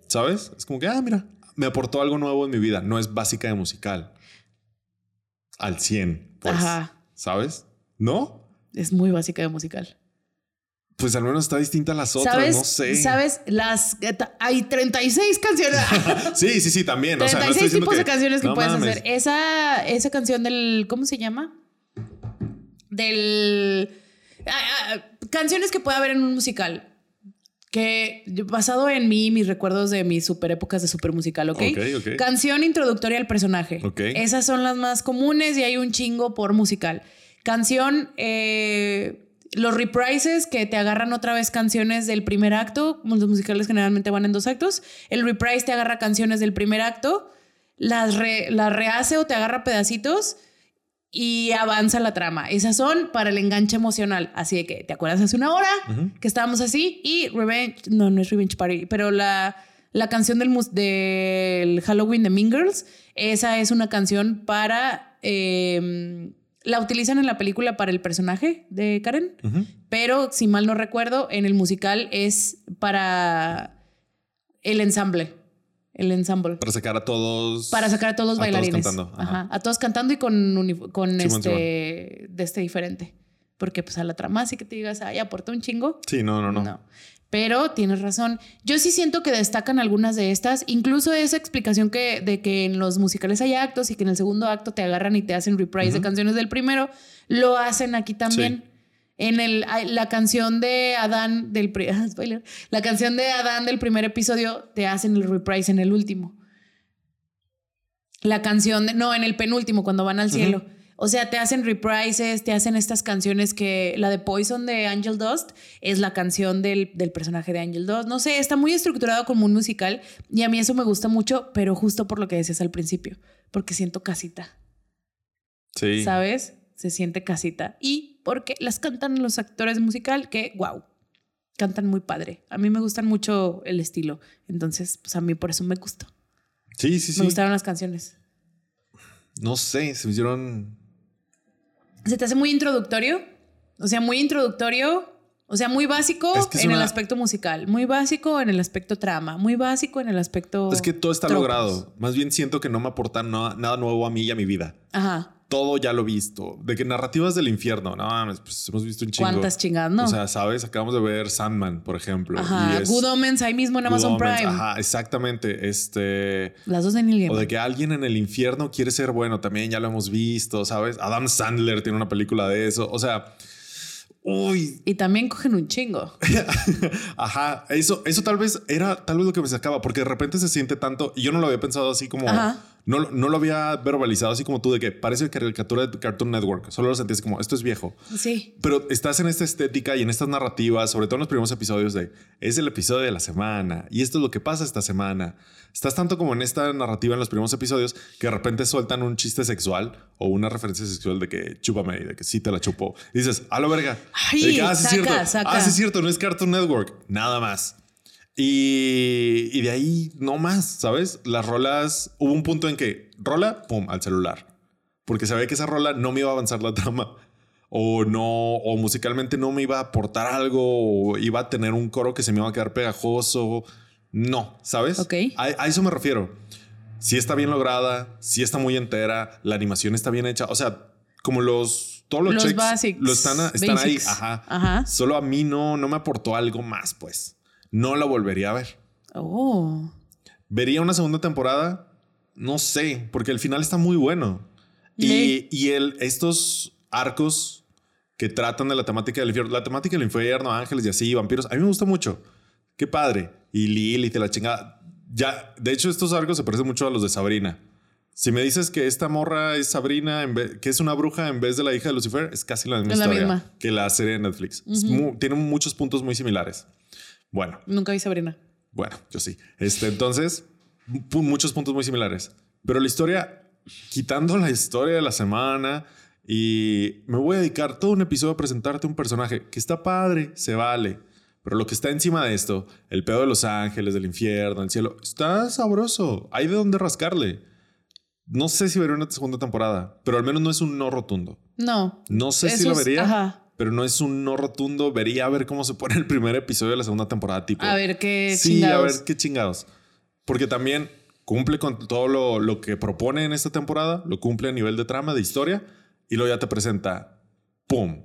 ¿sabes? Es como que, ah, mira, me aportó algo nuevo en mi vida. No es básica de musical. Al 100, pues. Ajá. ¿Sabes? ¿No? Es muy básica de musical. Pues al menos está distinta a las otras, ¿Sabes? no sé. ¿Sabes? Las. Hay 36 canciones. Sí, sí, sí, también. O sea, no 36 estoy diciendo tipos que- de canciones que no puedes mames. hacer. Esa, esa canción del. ¿Cómo se llama? Del. Ah, ah, canciones que puede haber en un musical. Que basado en mí, mis recuerdos de mis super épocas de super musical, ¿ok? Ok, ok. Canción introductoria al personaje. Ok. Esas son las más comunes y hay un chingo por musical. Canción, eh, los reprises que te agarran otra vez canciones del primer acto. Los musicales generalmente van en dos actos. El reprise te agarra canciones del primer acto, las, re- las rehace o te agarra pedacitos y avanza la trama. Esas son para el enganche emocional. Así de que, ¿te acuerdas hace una hora que estábamos así? Y Revenge, no, no es Revenge Party, pero la, la canción del, del Halloween de Mean Girls, esa es una canción para... eh, la utilizan en la película para el personaje de Karen, pero si mal no recuerdo, en el musical es para el ensamble. El ensamble. Para sacar a todos. Para sacar a todos los a bailarines. cantando. Ajá. Ajá. A todos cantando y con, con este de este diferente. Porque pues a la trama así que te digas, ay, aporta un chingo. Sí, no, no, no. Pero tienes razón. Yo sí siento que destacan algunas de estas, incluso esa explicación que de que en los musicales hay actos y que en el segundo acto te agarran y te hacen reprise de canciones del primero, lo hacen aquí también. En el, la canción de Adán del ah, spoiler, la canción de Adán del primer episodio te hacen el reprise en el último. La canción de, no, en el penúltimo cuando van al cielo. O sea, te hacen reprises, te hacen estas canciones que la de Poison de Angel Dust es la canción del, del personaje de Angel Dust. No sé, está muy estructurado como un musical y a mí eso me gusta mucho, pero justo por lo que decías al principio, porque siento casita, Sí. ¿sabes? Se siente casita. Y porque las cantan los actores musical que, wow, cantan muy padre. A mí me gustan mucho el estilo, entonces, pues a mí por eso me gustó. Sí, sí, sí. Me gustaron las canciones. No sé, se me hicieron. ¿Se te hace muy introductorio? O sea, muy introductorio, o sea, muy básico Es que es en el aspecto musical, muy básico en el aspecto trama, muy básico en el aspecto... Es que todo está tropos. logrado. Más bien siento que no me aportan nada nuevo a mí y a mi vida. Ajá. Todo ya lo visto. De que narrativas del infierno, no mames, pues hemos visto un chingo. ¿Cuántas chingadas, no? O sea, sabes, acabamos de ver Sandman, por ejemplo. Ajá. y es Good Omens ahí mismo en Good Amazon Omens, Prime. Ajá, exactamente. Este. Las dos de Neil O de que alguien en el infierno quiere ser bueno, también ya lo hemos visto, ¿sabes? Adam Sandler tiene una película de eso. O sea, uy, Y también cogen un chingo. ajá, eso, eso tal vez era tal vez lo que me sacaba, porque de repente se siente tanto, y yo no lo había pensado así como, Ajá. No, lo- no lo había verbalizado así como tú, de que parece caricatura de Cartoon Network, solo lo sentías como, esto es viejo. Sí. Pero estás en esta estética y en estas narrativas, sobre todo en los primeros episodios de es el episodio de la semana y esto es lo que pasa esta semana. Estás tanto como en esta narrativa en los primeros episodios que de repente sueltan un chiste sexual o una referencia sexual de que chúpame y de que sí te la chupo. Y dices, a la verga. Ay, De que, ah, sí es saca, cierto. saca. Ah, sí es cierto, no es Cartoon Network. Nada más. Y, y de ahí no más, ¿sabes? Las rolas, hubo un punto en que rola, pum, al celular. Porque sabía que esa rola no me iba a avanzar la trama. O no, o musicalmente no me iba a aportar algo, o iba a tener un coro que se me iba a quedar pegajoso. No, ¿sabes? Ok. A, a eso me refiero. Si está bien lograda, si está muy entera, la animación está bien hecha. O sea, como los, todos los, Los checks basics, lo están, están ahí. Ajá. Ajá. Solo a mí no, no me aportó algo más, pues. No la volvería a ver. Oh. ¿Vería una segunda temporada? No sé, porque el final está muy bueno. Y, y el, estos arcos que tratan de la temática del infierno, la temática del infierno, ángeles y así, vampiros, a mí me gusta mucho. Qué padre. Y Lilith y la chingada. Ya, de hecho, estos arcos se parecen mucho a los de Sabrina. Si me dices que esta morra es Sabrina, en vez- que es una bruja en vez de la hija de Lucifer, es casi la misma la historia misma. que la serie de Netflix. Es mu- tiene muchos puntos muy similares. Bueno, Nunca vi Sabrina. bueno, yo sí. Este, entonces, muchos puntos muy similares. Pero la historia, quitando la historia de la semana, y me voy a dedicar todo un episodio a presentarte un personaje que está padre, se vale. Pero lo que está encima de esto, el pedo de los ángeles, del infierno, el cielo, está sabroso. Hay de dónde rascarle. No sé si veré una segunda temporada, pero al menos no es un no rotundo. No. No sé si lo es- vería, ajá. Pero no es un no rotundo. Vería a ver cómo se pone el primer episodio de la segunda temporada, tipo. A ver qué Sí, chingados. a ver qué chingados. Porque también cumple con todo lo, lo que propone en esta temporada, lo cumple a nivel de trama, de historia, y luego ya te presenta, ¡pum!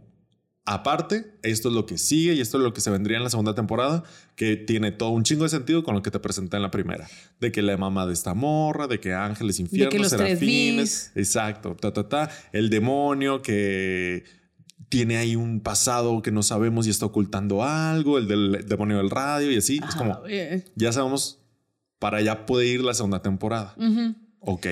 Aparte, esto es lo que sigue y esto es lo que se vendría en la segunda temporada, que tiene todo un chingo de sentido con lo que te presenté en la primera. De que la mamá de esta morra, de que ángeles, infiernos, los tres serafines. Exacto, ta, ta, ta. El demonio que tiene ahí un pasado que no sabemos y está ocultando algo, el del demonio del radio y así. es como, ya sabemos, para allá puede ir la segunda temporada. ujú. Ok.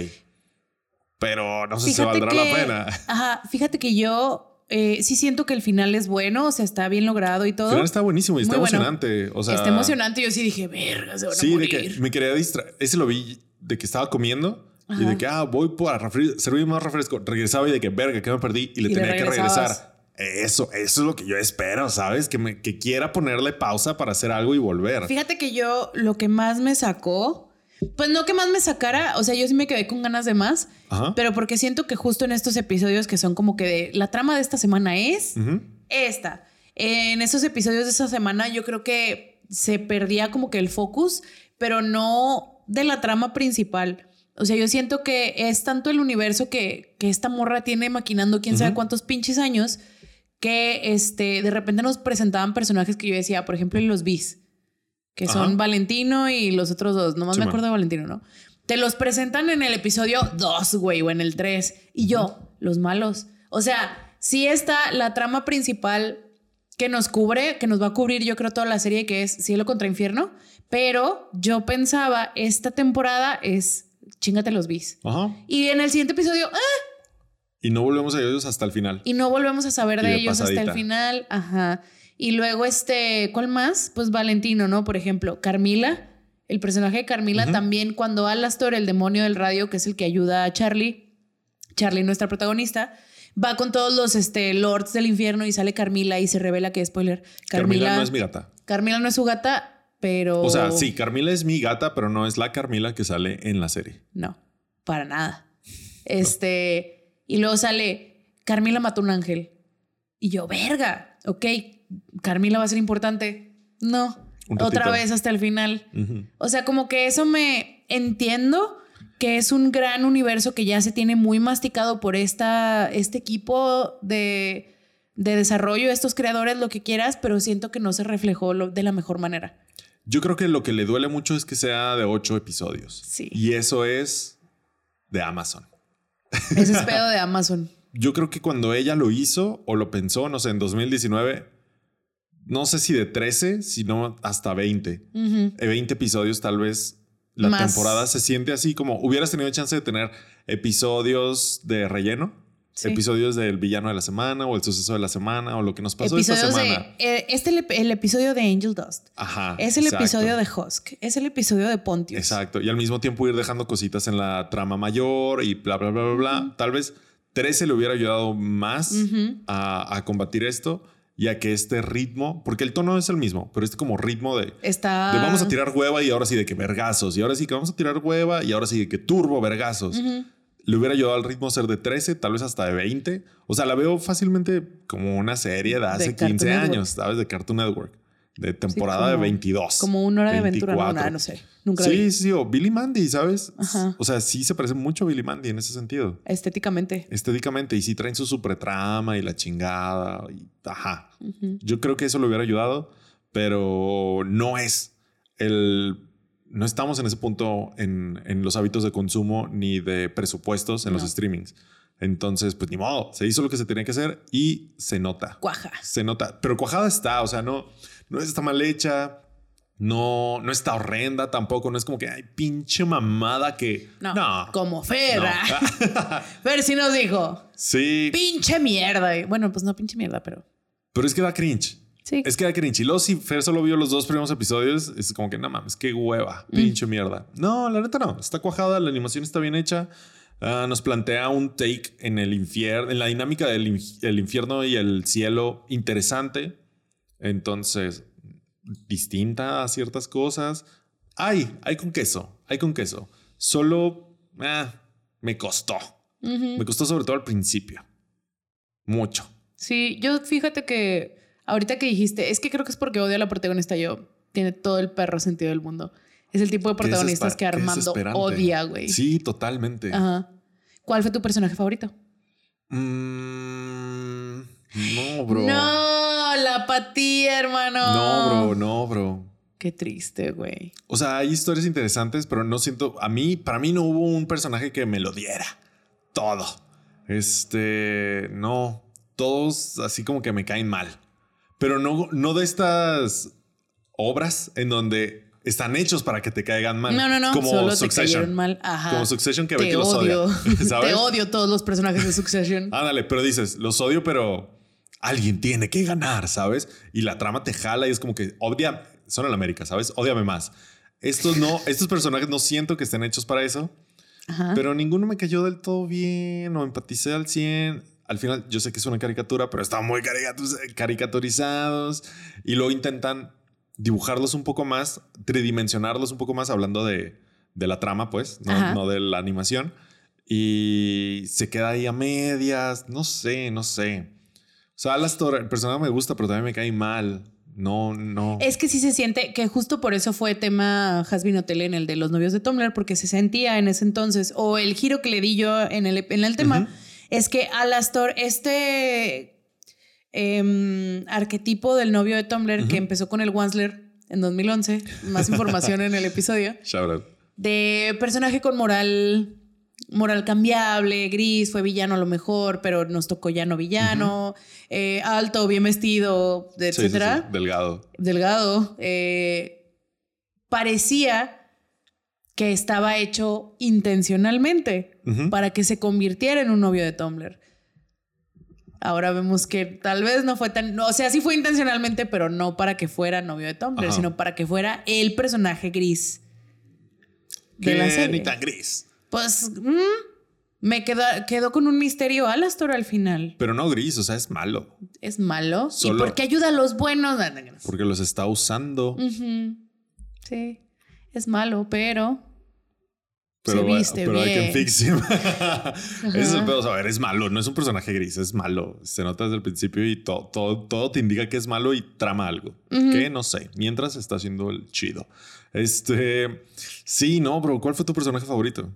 Pero no sé si valdrá que, la pena. Ajá, fíjate que yo eh, sí siento que el final es bueno, o sea, está bien logrado y todo. El final está buenísimo y está Muy bueno. emocionante. O sea, está emocionante. Yo sí dije, verga, se van a Sí, de morir. que me quería distraer. Ese lo vi de que estaba comiendo y Ajá. de que, ah, voy para servir más refresco. Regresaba y de que, verga, que me perdí y le Y le tenía que regresar. Eso, eso es lo que yo espero, ¿sabes? Que, me, que quiera ponerle pausa para hacer algo y volver. Fíjate que yo lo que más me sacó, pues no que más me sacara, o sea, yo sí me quedé con ganas de más, Ajá. pero porque siento que justo en estos episodios que son como que de la trama de esta semana es esta. En esos episodios de esa semana yo creo que se perdía como que el focus, pero no de la trama principal. O sea, yo siento que es tanto el universo que, que esta morra tiene maquinando quién sabe cuántos pinches años que este, de repente nos presentaban personajes que yo decía, por ejemplo, en los bis, que Ajá. son Valentino y los otros dos. Nomás Sí, me man. acuerdo de Valentino, ¿no? Te los presentan en el episodio 2, güey, o en el 3. Y yo, los malos. O sea, sí está la trama principal que nos cubre, que nos va a cubrir, yo creo, toda la serie, que es Cielo contra Infierno. Pero yo pensaba, esta temporada es chingate los bis. Ajá. Y en el siguiente episodio, ¡ah! Y no volvemos a ellos hasta el final. y no volvemos a saber Y de, de ellos hasta el final. Ajá. Y luego, este, ¿cuál más? Pues Valentino, ¿no? Por ejemplo, Carmila. El personaje de Carmila también, cuando Alastor, el demonio del radio, que es el que ayuda a Charlie, Charlie, nuestra protagonista, va con todos los este, lords del infierno y sale Carmila y se revela que, spoiler, Carmila Carmila, no es mi gata. Carmila no es su gata, pero... O sea, sí, Carmila es mi gata, pero no es la Carmila que sale en la serie. No, para nada. Este, y luego sale, Carmila mató un ángel. Y yo, verga, ok, Carmila va a ser importante. No, otra vez hasta el final. O sea, como que eso me entiendo que es un gran universo que ya se tiene muy masticado por esta, este equipo de, de desarrollo, estos creadores, lo que quieras, pero siento que no se reflejó lo- de la mejor manera. Yo creo que lo que le duele mucho es que sea de ocho episodios. Sí. Y eso es de Amazon. Ese es pedo de Amazon. Yo creo que cuando ella lo hizo o lo pensó, no sé, en 2019, no sé si de 13, sino hasta 20. Ujú. Eh, 20 episodios tal vez la Más. temporada se siente así como hubieras tenido chance de tener episodios de relleno. Sí. Episodios del villano de la semana o el suceso de la semana o lo que nos pasó esta Episodios semana. de. eh, Este el, el episodio de Angel Dust. Ajá. Es el exacto. episodio de Husk. Es el episodio de Pontius. Exacto. Y al mismo tiempo ir dejando cositas en la trama mayor y bla, bla, bla, bla, bla. Tal vez 13 le hubiera ayudado más Ujú. a, a combatir esto y a que este ritmo, porque el tono es el mismo, pero este como ritmo de, Está. de vamos a tirar hueva y ahora sí de que vergazos y ahora sí que vamos a tirar hueva y ahora sí de que turbo vergazos. Ujú. Le hubiera ayudado al ritmo ser de 13, tal vez hasta de 20. O sea, la veo fácilmente como una serie de hace Cartoon 15 Network. años, ¿sabes? De Cartoon Network. De temporada como- de 22. Como una hora de aventura. No, 24. nada, no sé. Nunca Sí, vi. sí, o Billy Mandy, ¿sabes? Ajá. O sea, sí se parece mucho a Billy Mandy en ese sentido. Estéticamente. Estéticamente, y sí traen su supertrama y la chingada. Y, ajá. Yo creo que eso le hubiera ayudado, pero no es el no estamos en ese punto en, en los hábitos de consumo ni de presupuestos en los streamings. Entonces, pues ni modo, se hizo lo que se tenía que hacer y se nota. Cuaja. Se nota, pero cuajada está, o sea, no, no está mal hecha, no, no está horrenda tampoco, no es como que hay pinche mamada que No, no, como Fer. no. Fer sí nos dijo, sí, pinche mierda. Bueno, pues no pinche mierda, pero pero es que da cringe. Sí. Es que da cringe. Y luego si Fer solo vio los dos primeros episodios, es como que no mames, qué hueva, Mm. pinche mierda. No, la neta no. Está cuajada, la animación está bien hecha. Ah, nos plantea un take en el infierno, en la dinámica del inf- el infierno y el cielo interesante. Entonces, distinta a ciertas cosas. Hay, hay con queso, hay con queso. Solo ah, me costó. Me costó sobre todo al principio. Mucho. Sí, yo fíjate que ahorita que dijiste, es que creo que es porque odio a la protagonista yo. Tiene todo el perro sentido del mundo. Es el tipo de protagonistas que Armando odia, güey. Sí, totalmente. Ajá. ¿Cuál fue tu personaje favorito? Mm, no, bro. No, la patía, hermano. No, bro, no, bro. Qué triste, güey. O sea, hay historias interesantes, pero no siento. A mí, para mí no hubo un personaje que me lo diera todo. Este, no. Todos así como que me caen mal. Pero no, no de estas obras en donde están hechos para que te caigan mal. No, no, no. Como Solo Succession. cayeron mal. Ajá. Como Succession que Te Betty los odio. Te odio todos los personajes de Succession. Ándale, pero dices, los odio, pero alguien tiene que ganar, ¿sabes? Y la trama te jala y es como que odia, son en América, ¿sabes? Ódiame más. Estos no, estos personajes no siento que estén hechos para eso, Ajá. pero ninguno me cayó del todo bien o empaticé al 100. Al final, yo sé que es una caricatura, pero están muy caricatu- caricaturizados y luego intentan dibujarlos un poco más, tridimensionarlos un poco más, hablando de, de la trama, pues, no, no de la animación. Y se queda ahí a medias, no sé, no sé. O sea, Alastor, el personaje me gusta, pero también me cae mal. No, no. Es que sí se siente que justo por eso fue tema Hasbin Hotel en el de los novios de Tumblr, porque se sentía en ese entonces, o el giro que le di yo en el, en el tema, Ujú. Es que Alastor, este em, arquetipo del novio de Tumblr que empezó con el Wansler en 2011, más información en el episodio, Shout out. de personaje con moral moral cambiable, gris, fue villano a lo mejor, pero nos tocó ya no villano, eh, alto, bien vestido, Sí, sí, sí, etcétera. delgado. delgado, eh, parecía que estaba hecho intencionalmente para que se convirtiera en un novio de Tumblr. Ahora vemos que tal vez no fue tan, o sea, sí fue intencionalmente, pero no para que fuera novio de Tumblr, Ajá. sino para que fuera el personaje gris de Que la ni serie. tan gris. Pues mm, me quedó, quedó con un misterio Alastor al final. Pero no gris, o sea, es malo. Es malo. Solo- ¿Y por qué ayuda a los buenos? Porque los está usando. Sí, es malo, pero Pero, se viste pero I bien. can fix him. Ese es el pedo. Malo. No es un personaje gris, es malo. Se nota desde el principio y todo, todo, todo te indica que es malo y trama algo. Que no sé. Mientras está haciendo el chido. Este. Sí, no, bro. ¿Cuál fue tu personaje favorito?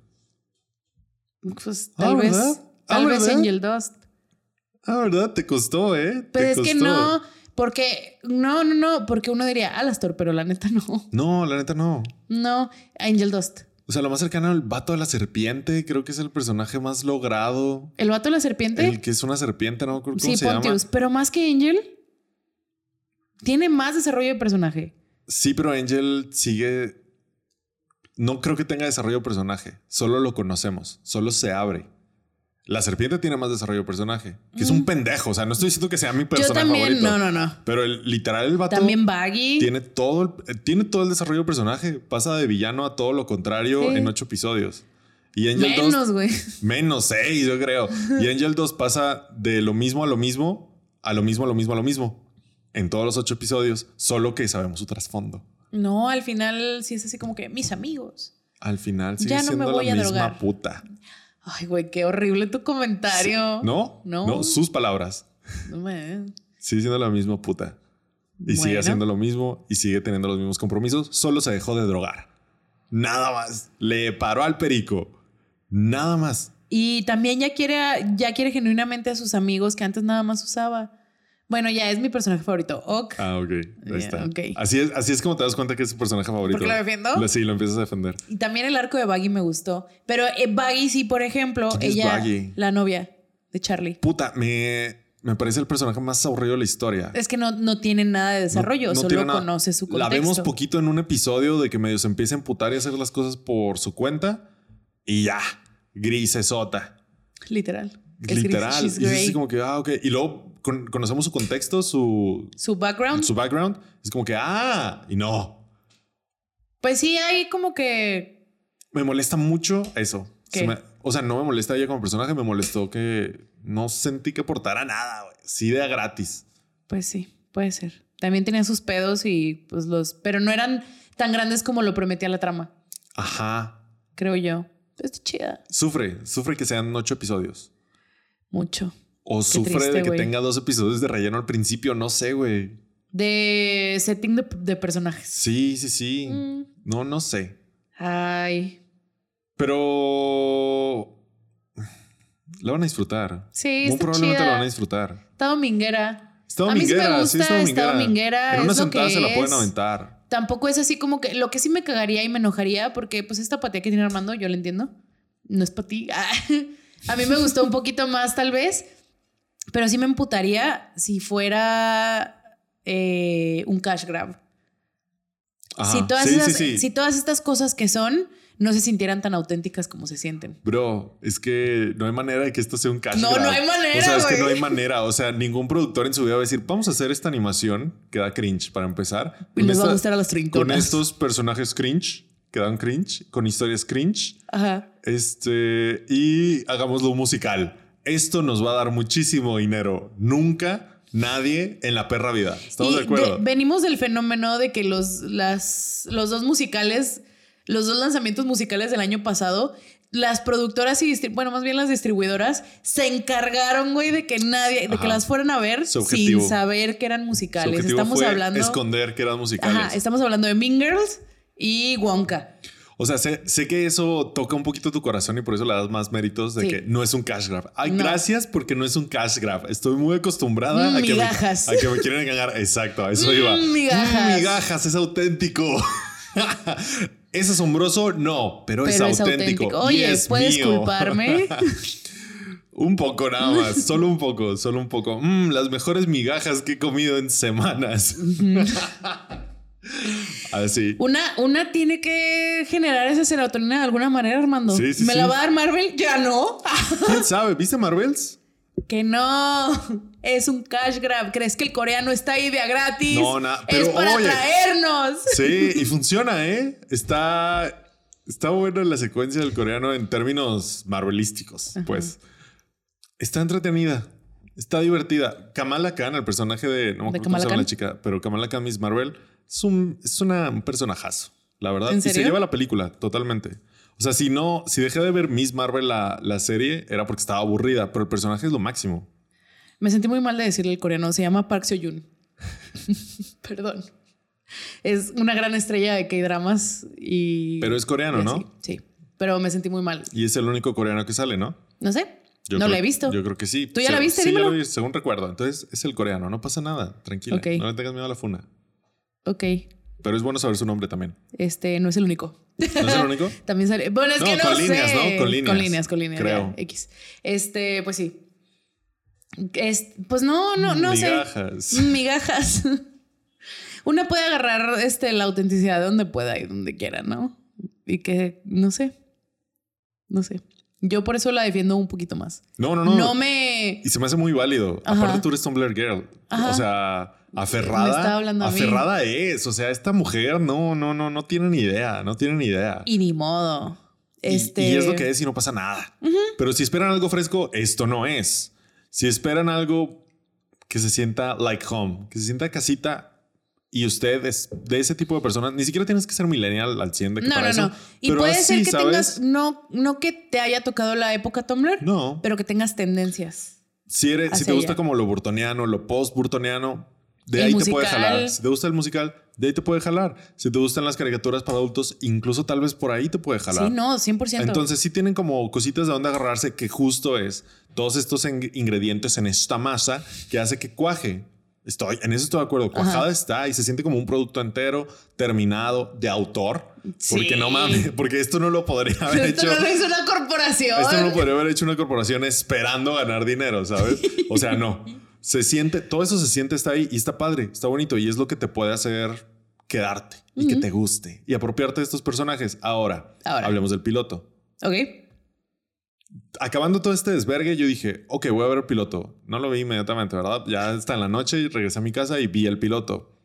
Pues Ah, tal vez, ¿verdad? Ah, tal vez ¿verdad? Angel Dust. Ah, ¿verdad? Te costó, ¿eh? Pero Te es que no, porque no, no, no, porque uno diría Alastor, pero la neta no. No, la neta no. No, Angel Dust. O sea, lo más cercano al vato de la serpiente, creo que es el personaje más logrado. El vato de la serpiente. El que es una serpiente, no creo cómo sí, se Pontius, llama. pero más que Angel, tiene más desarrollo de personaje. Sí, pero Angel sigue. No creo que tenga desarrollo de personaje. Solo lo conocemos. Solo se abre. La serpiente tiene más desarrollo de personaje. Que es un pendejo. O sea, no estoy diciendo que sea mi Mm. Yo personaje también, favorito. no, no, no. Pero el, literal, el vato También Baggy. tiene todo, el, eh, tiene todo el desarrollo de personaje. Pasa de villano a todo lo contrario Sí. en ocho episodios. Y Angel 2 Menos, güey. Menos seis, yo creo. Y Angel 2 pasa de lo mismo a lo mismo, a lo mismo, a lo mismo, a lo mismo. En todos los ocho episodios, solo que sabemos su trasfondo. No, al final sí es así como que mis amigos. Al final sigue Ya no me siendo voy la a misma drogar. puta. Ay, güey, qué horrible tu comentario. ¿No? No. sus palabras. No me- Sigue siendo la misma puta. Y sigue haciendo lo mismo y sigue teniendo los mismos compromisos. Solo se dejó de drogar. Nada más. Le paró al perico. Nada más. Y también ya quiere, ya quiere genuinamente a sus amigos que antes nada más usaba. Bueno, ya es mi personaje favorito. Ok. Ah, ok. Ahí está. ok. Así, es, así es como te das cuenta que es tu personaje favorito. ¿Por qué lo defiendo? Lo- Sí, lo empiezas a defender. Y también el arco de Baggy me gustó. Pero eh, Baggy sí, por ejemplo, ¿Quién es ella, Baggy? la novia de Charlie. Puta, me, me parece el personaje más aburrido de la historia. Es que no, no tiene nada de desarrollo, No- no solo conoce su contexto. La vemos poquito en un episodio de que medio se empieza a emputar y hacer las cosas por su cuenta y ya, grisesota. Literal. Es gris, Literal. Y es así como que, ah, ok. Y luego con- conocemos su contexto, su, Su background. su background. Es como que, ah, y no. Pues sí, hay como que. Me molesta mucho eso. Me- o sea, no me molesta ella como personaje, me molestó que no sentí que aportara nada, güey. Sí, de a gratis. Pues sí, puede ser. También tenía sus pedos y pues los. Pero no eran tan grandes como lo prometía la trama, Ajá. creo yo. Está chida. Sufre, sufre que sean ocho episodios. Mucho. O sufre triste, de que tenga dos episodios de relleno al principio, no sé, güey. De setting de, de personajes. Sí, sí, sí. Mm. No, no sé. Ay. Pero la van a disfrutar. Sí, Muy está probablemente la van a disfrutar. Está dominguera. Está A mí sí me dominguera, gusta, sí, está está dominguera. dominguera, En una es sentada que se la pueden aventar. Tampoco es así como que lo que sí me cagaría y me enojaría, porque pues esta apatía que tiene Armando, yo la entiendo. No es para ti. A mí me gustó un poquito más, tal vez, pero sí me emputaría si fuera eh, un cash grab. Ajá. Si todas, sí, esas- sí, sí. si todas estas cosas que son no se sintieran tan auténticas como se sienten. Bro, es que no hay manera de que esto sea un cash No, grab. no hay manera, O sea, es que no hay manera. O sea, ningún productor en su vida va a decir, vamos a hacer esta animación que da cringe para empezar. Y Con les va a esta- gustar a los Con trinconas. estos personajes cringe, que dan cringe, con historias cringe. Ajá. Este, y hagámoslo musical. Esto nos va a dar muchísimo dinero. Nunca nadie en la perra vida. ¿Estamos Y de acuerdo? de- venimos del fenómeno de que los, las, los dos musicales, los dos lanzamientos musicales del año pasado, las productoras y, bueno, más bien las distribuidoras, se encargaron, güey, de que nadie, de Ajá. que las fueran a ver sin saber que eran musicales. Estamos hablando. esconder que eran musicales. Ajá, estamos hablando de Mean Girls y Wonka. O sea, sé, sé que eso toca un poquito tu corazón y por eso le das más méritos de Sí. que no es un cash grab. Ay, No. gracias porque no es un cash grab. Estoy muy acostumbrada Mm, a, que me, a que me quieren engañar. Exacto, a eso Mm, iba. migajas. Mm, migajas, es auténtico. ¿Es asombroso? No, pero, Pero es, auténtico. Oye, es ¿puedes mío. culparme? un poco nada más, solo un poco, solo un poco. Mm, las mejores migajas que he comido en semanas. Así. Una, una tiene que generar esa serotonina de alguna manera, Armando. Sí, sí, ¿Me sí. la va a dar Marvel? Ya no. ¿Quién sabe? ¿Viste Marvels? Que no, es un cash grab. ¿Crees que el coreano está ahí de a gratis? No, na- es para oye. traernos. Sí, y funciona, ¿eh? Está, está buena la secuencia del coreano en términos marvelísticos, pues. Está entretenida. Está divertida. Kamala Khan, el personaje de... No me ¿De acuerdo cómo Kamala se llama la chica, pero Kamala Khan Miss Marvel es un, es una, un personajazo, la verdad. ¿En Y se lleva la película, totalmente. O sea, si no, si dejé de ver Miss Marvel la, la serie, era porque estaba aburrida, pero el personaje es lo máximo. Me sentí muy mal de decirle el coreano. Se llama Park Seo-yoon. Perdón. Es una gran estrella de K-dramas y... Pero es coreano, ¿no? así. Sí, pero me sentí muy mal. Y es el único coreano que sale, ¿no? No sé. Yo no creo- la he visto. Yo creo que sí. ¿Tú ya la Se- viste? Sí, ya la vi, según recuerdo. Entonces es el coreano. No pasa nada. Tranquila. Ok. No le tengas miedo a la funa. Ok. Pero es bueno saber su nombre también. Este no es el único. ¿No es el único? También sale. Bueno, es No, que no con sé. líneas, ¿no? Con líneas. Con líneas, con líneas. Creo. ya, X. Este, pues sí. Es- pues no, no, no Migajas. sé. Migajas. Una puede agarrar este, la autenticidad donde pueda y donde quiera, ¿no? Y que, no sé. No sé. Yo por eso la defiendo un poquito más. No, no, no. No me. Y se me hace muy válido. Ajá. Aparte, tú eres Tumblr Girl. Ajá. O sea, aferrada. Me está hablando a mí. aferrada es. O sea, esta mujer no, no, no, no tiene ni idea. No tiene ni idea. Y ni modo. Y- Este. Y, es lo que es y no pasa nada. Pero si esperan algo fresco, esto no es. Si esperan algo que se sienta like home, que se sienta casita y usted es de ese tipo de personas, ni siquiera tienes que ser millennial al 100 de que No, para no, eso. no. Y pero puede así, ser que ¿sabes? tengas, no, no que te haya tocado la época Tumblr, No. pero que tengas tendencias. Si, eres, si te gusta ella. como lo burtoniano, lo post-burtoniano, de ahí te puede jalar. Si te gusta el musical, de ahí te puede jalar. Si te gustan las caricaturas para adultos, incluso tal vez por ahí te puede jalar. Sí, no, 100%. Entonces sí tienen como cositas de donde agarrarse que justo es todos estos ing- ingredientes en esta masa que hace que cuaje. Estoy, en eso estoy de acuerdo. Cuajada está y se siente como un producto entero, terminado, de autor. Porque no mames, porque esto no lo podría haber Esto hecho. no lo hizo una corporación. Esto no lo podría haber hecho una corporación esperando ganar dinero, ¿sabes? O sea, no. Se siente, todo eso se siente, está ahí y está padre, está bonito y es lo que te puede hacer quedarte y que te guste y apropiarte de estos personajes. Ahora, Ahora. hablemos del piloto. Ok. Acabando todo este desvergue, yo dije, ok, voy a ver el piloto. No lo vi inmediatamente, ¿verdad? Ya está en la noche y regresé a mi casa y vi el piloto.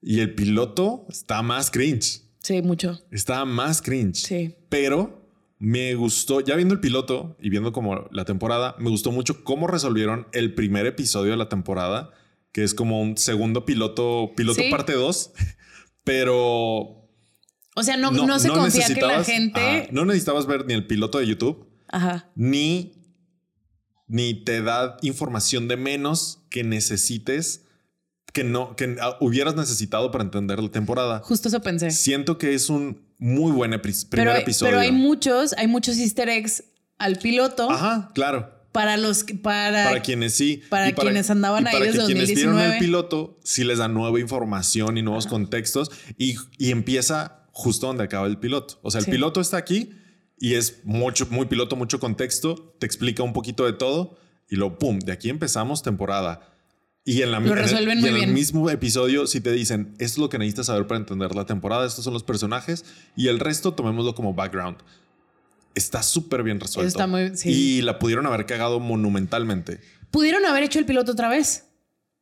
Y el piloto está más cringe. Sí, mucho. Está más cringe. Sí. Pero me gustó, ya viendo el piloto y viendo como la temporada, me gustó mucho cómo resolvieron el primer episodio de la temporada, que es como un segundo piloto, piloto Sí. parte 2, pero O sea, no, no, se confía que la gente. ajá, no necesitabas ver ni el piloto de YouTube, Ajá. ni, ni te da información de menos que necesites, que no, que ah, hubieras necesitado para entender la temporada. Justo eso pensé. Siento que es un muy buen epi- primer Pero, episodio. pero hay muchos, hay muchos easter eggs al piloto Ajá, claro. para los para, Para quienes sí. para Y quienes andaban y ahí para desde que quienes vieron 2019. el piloto, sí les da nueva información y nuevos contextos y, y empieza justo donde acaba el piloto. O sea, el Sí. piloto está aquí y es mucho, muy piloto, mucho contexto, te explica un poquito de todo y luego, pum, de aquí empezamos temporada. Y en, la, Lo en el- resuelven y muy en el bien. mismo episodio, si te dicen, esto es lo que necesitas saber para entender la temporada, estos son los personajes y el resto tomémoslo como background. Está súper bien resuelto. Está muy- sí. Y la pudieron haber cagado monumentalmente. Pudieron haber hecho el piloto otra vez,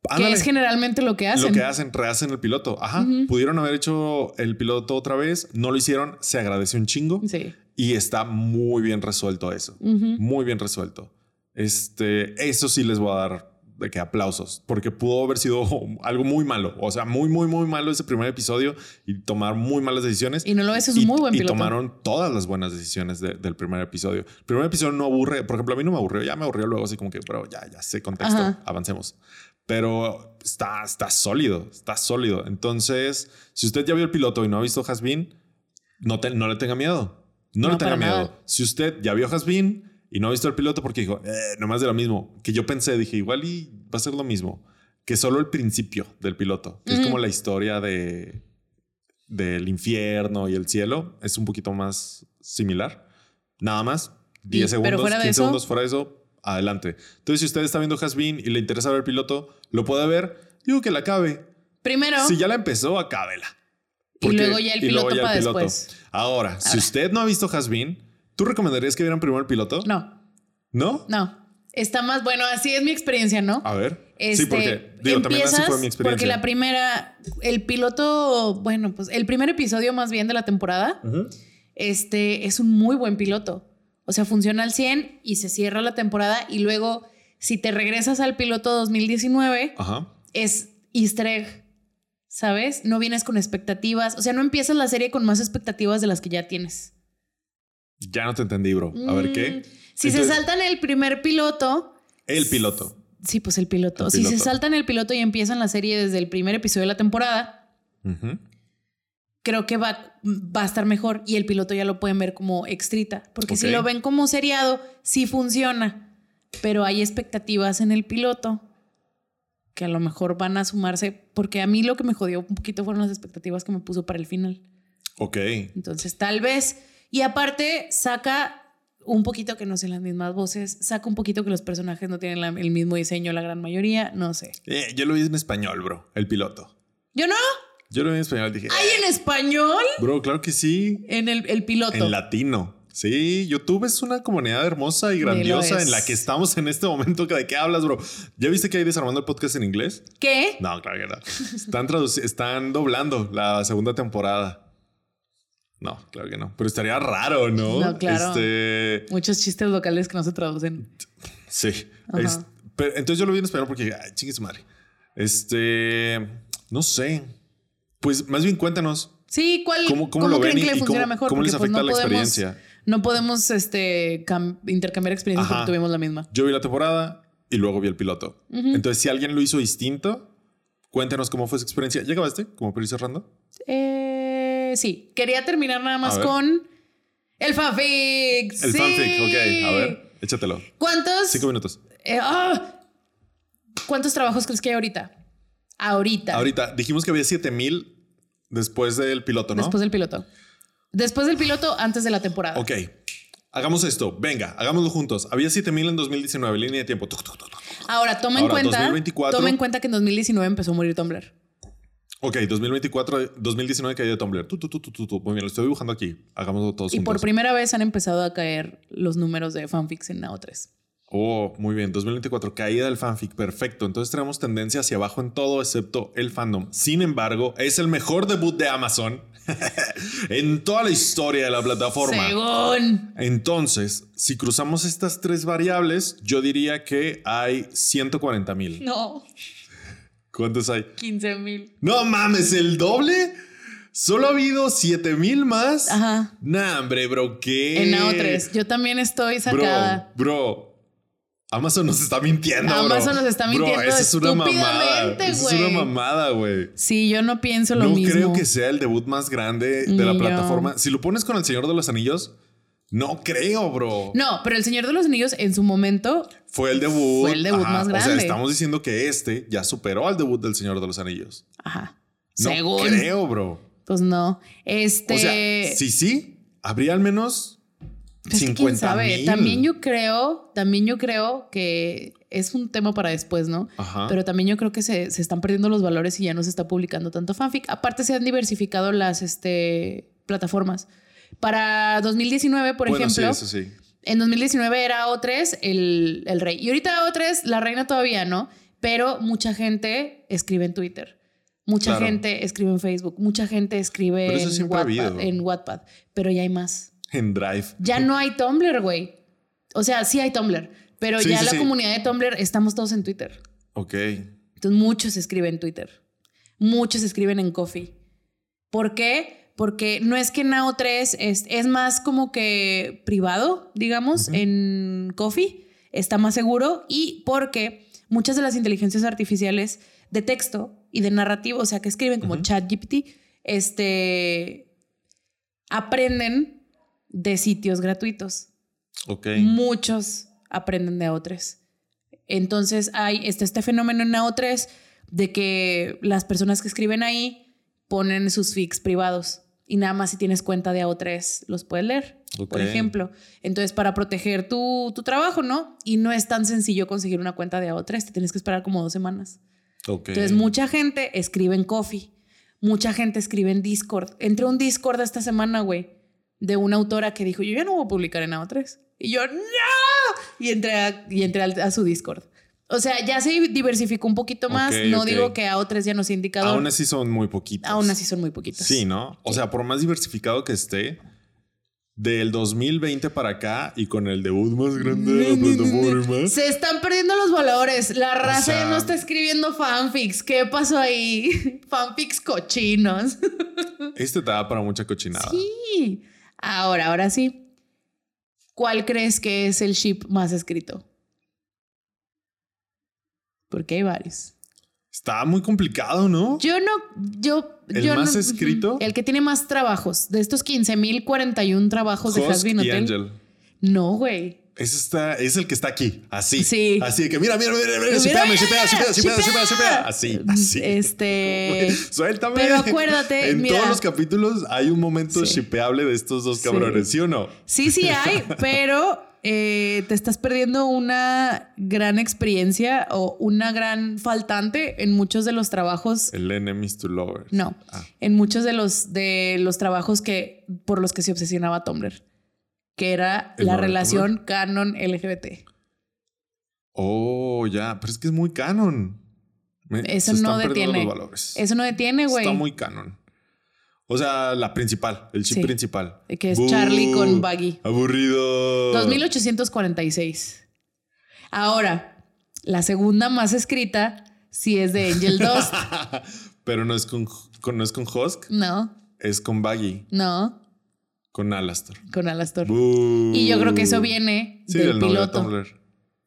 Ándale. que es generalmente lo que hacen. Lo que hacen, rehacen el piloto. Ajá. Pudieron haber hecho el piloto otra vez. No lo hicieron. Se agradece un chingo. Sí. Y está muy bien resuelto eso. Muy bien resuelto. Este, eso sí les voy a dar de que aplausos, porque pudo haber sido algo muy malo. O sea, muy, muy, muy malo ese primer episodio y tomar muy malas decisiones. Y no lo es, es y, un muy buen y piloto. tomaron todas las buenas decisiones de- del primer episodio. El primer episodio no aburre. Por ejemplo, a mí no me aburrió. Ya me aburrió luego así como que, pero ya, ya sé contexto. Ajá. Avancemos. Pero está, está sólido. Está sólido. Entonces, si usted ya vio el piloto y no ha visto Hasbin, no, te- no le tenga miedo. No, No, le tenga miedo. nada. Si usted ya vio Hasbin y no ha visto el piloto porque dijo, eh, nomás de lo mismo, que yo pensé, dije, igual y va a ser lo mismo, que solo el principio del piloto, que es como la historia de del infierno y el cielo, es un poquito más similar. Nada más, 10 Y- pero segundos, fuera de 15 eso- segundos fuera de eso, adelante. Entonces, si usted está viendo Hasbin y le interesa ver el piloto, lo puede ver, digo que la acabe. Primero, Si ya la empezó, acábela. Y luego ya el piloto ya el para piloto. después. Ahora, si usted no ha visto Hasbin, ¿tú recomendarías que vieran primero el piloto? no, ¿No? no. Está más bueno, así es mi experiencia, ¿no? A ver. Este, sí, porque digo, también así fue mi experiencia. Porque la primera, el piloto, bueno, pues el primer episodio más bien de la temporada, este es un muy buen piloto. O sea, funciona al 100 y se cierra la temporada y luego, si te regresas al piloto 2019, Ajá. es easter egg, ¿sabes? No vienes con expectativas, o sea, no empiezas la serie con más expectativas de las que ya tienes. Ya no te entendí, bro. A ver qué. Mm, Si se saltan el primer piloto, El piloto. sí, pues el piloto. El Si se saltan el piloto y empiezan la serie desde el primer episodio de la temporada, creo que va, va a estar mejor y el piloto ya lo pueden ver como extrita. Porque si lo ven como seriado, sí funciona. Pero hay expectativas en el piloto que a lo mejor van a sumarse. Porque a mí lo que me jodió un poquito fueron las expectativas que me puso para el final. Ok. Entonces, tal vez. Y aparte, saca un poquito que no sean las mismas voces, saca un poquito que los personajes no tienen la- el mismo diseño, la gran mayoría, no sé. Eh, yo lo vi en español, bro. El piloto. Yo no. Yo lo vi en español. Dije, ¿Hay en español? bro, claro que sí. En el, el piloto. En latino. Sí, YouTube es una comunidad hermosa y grandiosa en la que estamos en este momento. ¿De qué hablas, bro? ¿Ya viste que hay desarmando el podcast en inglés? ¿Qué? No, claro que no. Están, están doblando la segunda temporada. No, claro que no. Pero estaría raro, ¿no? No, claro. Este, Muchos chistes locales que no se traducen. sí. Es- pero, entonces yo lo vi en español porque, ay, chingue su madre. Este, no sé. Pues más bien cuéntanos. Sí, ¿cuál? ¿Cómo- cómo lo creen ven que y- le funciona cómo- mejor? cómo les Porque, pues, afecta la podemos- experiencia? No podemos este, cam- intercambiar experiencias Ajá. porque tuvimos la misma. Yo vi la temporada y luego vi el piloto. Entonces, si alguien lo hizo distinto, cuéntanos cómo fue su experiencia. ¿Ya acabaste? Como para ir cerrando. Sí, quería terminar nada más con el fanfic. El sí. fanfic, ok. A ver, échatelo. ¿Cuántos? Cinco minutos. eh, ah, ¿Cuántos trabajos crees que hay ahorita? Ahorita. Ahorita dijimos que había 7000 después del piloto, ¿no? Después del piloto. Después del piloto, antes de la temporada. Ok. Hagamos esto. Venga, hagámoslo juntos. Había 7000 en 2019, línea de tiempo. Ahora, toma en Ahora, cuenta. 2024. Toma en cuenta que en 2019 empezó a morir Tumblr. Ok, 2024, 2019 caída de Tumblr. Tu, tu, tu, tu, tu, tu. Muy bien, lo estoy dibujando aquí. Hagámoslo todos Y por juntos. primera vez han empezado a caer los números de fanfics en Nao 3. Oh, muy bien. 2024, caída del fanfic. Perfecto. Entonces tenemos tendencia hacia abajo en todo excepto el fandom. Sin embargo, es el mejor debut de Amazon en toda la historia de la plataforma. Según. Entonces, si cruzamos estas tres variables, yo diría que hay 140 mil. No, ¿Cuántos hay? 15 mil. No mames, el doble. Solo ha habido 7 mil más. Ajá. Nah, hombre, bro, ¿qué? En Nao 3. Yo también estoy Bro, sacada. bro. Amazon nos está mintiendo. bro. Amazon nos está Bro, mintiendo esa es una mamada. Esa es una mamada, güey. Sí, yo no pienso lo No mismo. creo que sea el debut más grande de Ni la yo. plataforma. Si lo pones con El Señor de los Anillos, no creo, bro. No, pero El Señor de los Anillos en su momento. Fue el debut. Fue el debut más O sea, grande. estamos diciendo que este ya superó al debut del Señor de los Anillos. Ajá. No según. creo, bro. Pues no. Este. O sea, sí, sí, habría al menos pues es que 50 quién sabe. mil. También yo creo, también yo creo que es un tema para después, ¿no? Ajá. Pero también yo creo que se, se están perdiendo los valores y ya no se está publicando tanto fanfic. Aparte, se han diversificado las este, plataformas. Para 2019, por bueno, ejemplo, sí, eso sí. en 2019 era O3 el, el rey. Y ahorita O3, la reina todavía no, pero mucha gente escribe en Twitter. Mucha Claro. gente escribe en Facebook. Mucha gente escribe en, Wattpad, en Wattpad. Pero ya hay más. En Drive. Ya no hay Tumblr, güey. O sea, sí hay Tumblr, pero Sí, ya sí, la sí. comunidad de Tumblr estamos todos en Twitter. Ok. Entonces muchos escriben en Twitter. Muchos escriben en Coffee. ¿Por qué? Porque no es que Nao 3 es, es más como que privado, digamos, en Coffee. Está más seguro y porque muchas de las inteligencias artificiales de texto y de narrativo, o sea, que escriben como ChatGPT, este, aprenden de sitios gratuitos Ok. muchos aprenden de AO3. Entonces hay este, este fenómeno en AO3 de que las personas que escriben ahí ponen sus fics privados y nada más si tienes cuenta de AO3 los puedes leer, por ejemplo. Entonces para proteger tu, tu trabajo, ¿no? Y no es tan sencillo conseguir una cuenta de AO3, te tienes que esperar como dos semanas. Ok. Entonces, mucha gente escribe en Coffee, mucha gente escribe en Discord. Entré un Discord esta semana, güey, de una autora que dijo: Yo ya no voy a publicar en AO3. Y yo, ¡No! Y entré a, y entré a, su Discord. O sea, ya se diversificó un poquito más. No digo que AO3 ya no sea indicador. Aún así son muy poquitos. Aún así son muy poquitos. Sí, ¿no? O sea, por más diversificado que esté, del 2020 para acá y con el debut más grande de la plataforma. Se están perdiendo los valores. La raza ya sea- no está escribiendo fanfics. ¿Qué pasó ahí? fanfics cochinos. Este te da para mucha cochinada. Sí. Ahora, ahora sí. ¿Cuál crees que es el ship más escrito? Porque hay varios. Está muy complicado, ¿no? Yo no, yo, ¿El yo más no- escrito? El que tiene más trabajos. De estos 15.041 trabajos de Husk Hasbin y Hotel. Angel. No, güey. Ese está, es el que está aquí, así. Sí. Así de que mira, mira, mira, mira, shipéame, shipea. shipea, shipea. Así, así. Este. Suéltame. Pero acuérdate, en mira. todos los capítulos hay un momento Sí. shipeable de estos dos Sí. cabrones, ¿sí o no? Sí, sí hay, pero eh, te estás perdiendo una gran experiencia o una gran faltante en muchos de los trabajos. El enemies to lovers. No, Ah. en muchos de los, de los trabajos que, por los que se obsesionaba Tumblr, que era ¿El la relación canon LGBT. Oh, ya, pero es que es muy canon. Me- Eso no detiene. Eso no detiene, güey. Está muy canon. O sea, la principal, el chip Sí. principal. Que es Bú, Charlie con Baggy. Aburrido. 2846. Ahora, la segunda más escrita sí es de Angel Dust. Pero no es con, con- no es con Husk, no, es con Baggy, no, con Alastor. con Alastor. Bú. Y yo creo que eso viene Sí, del, piloto.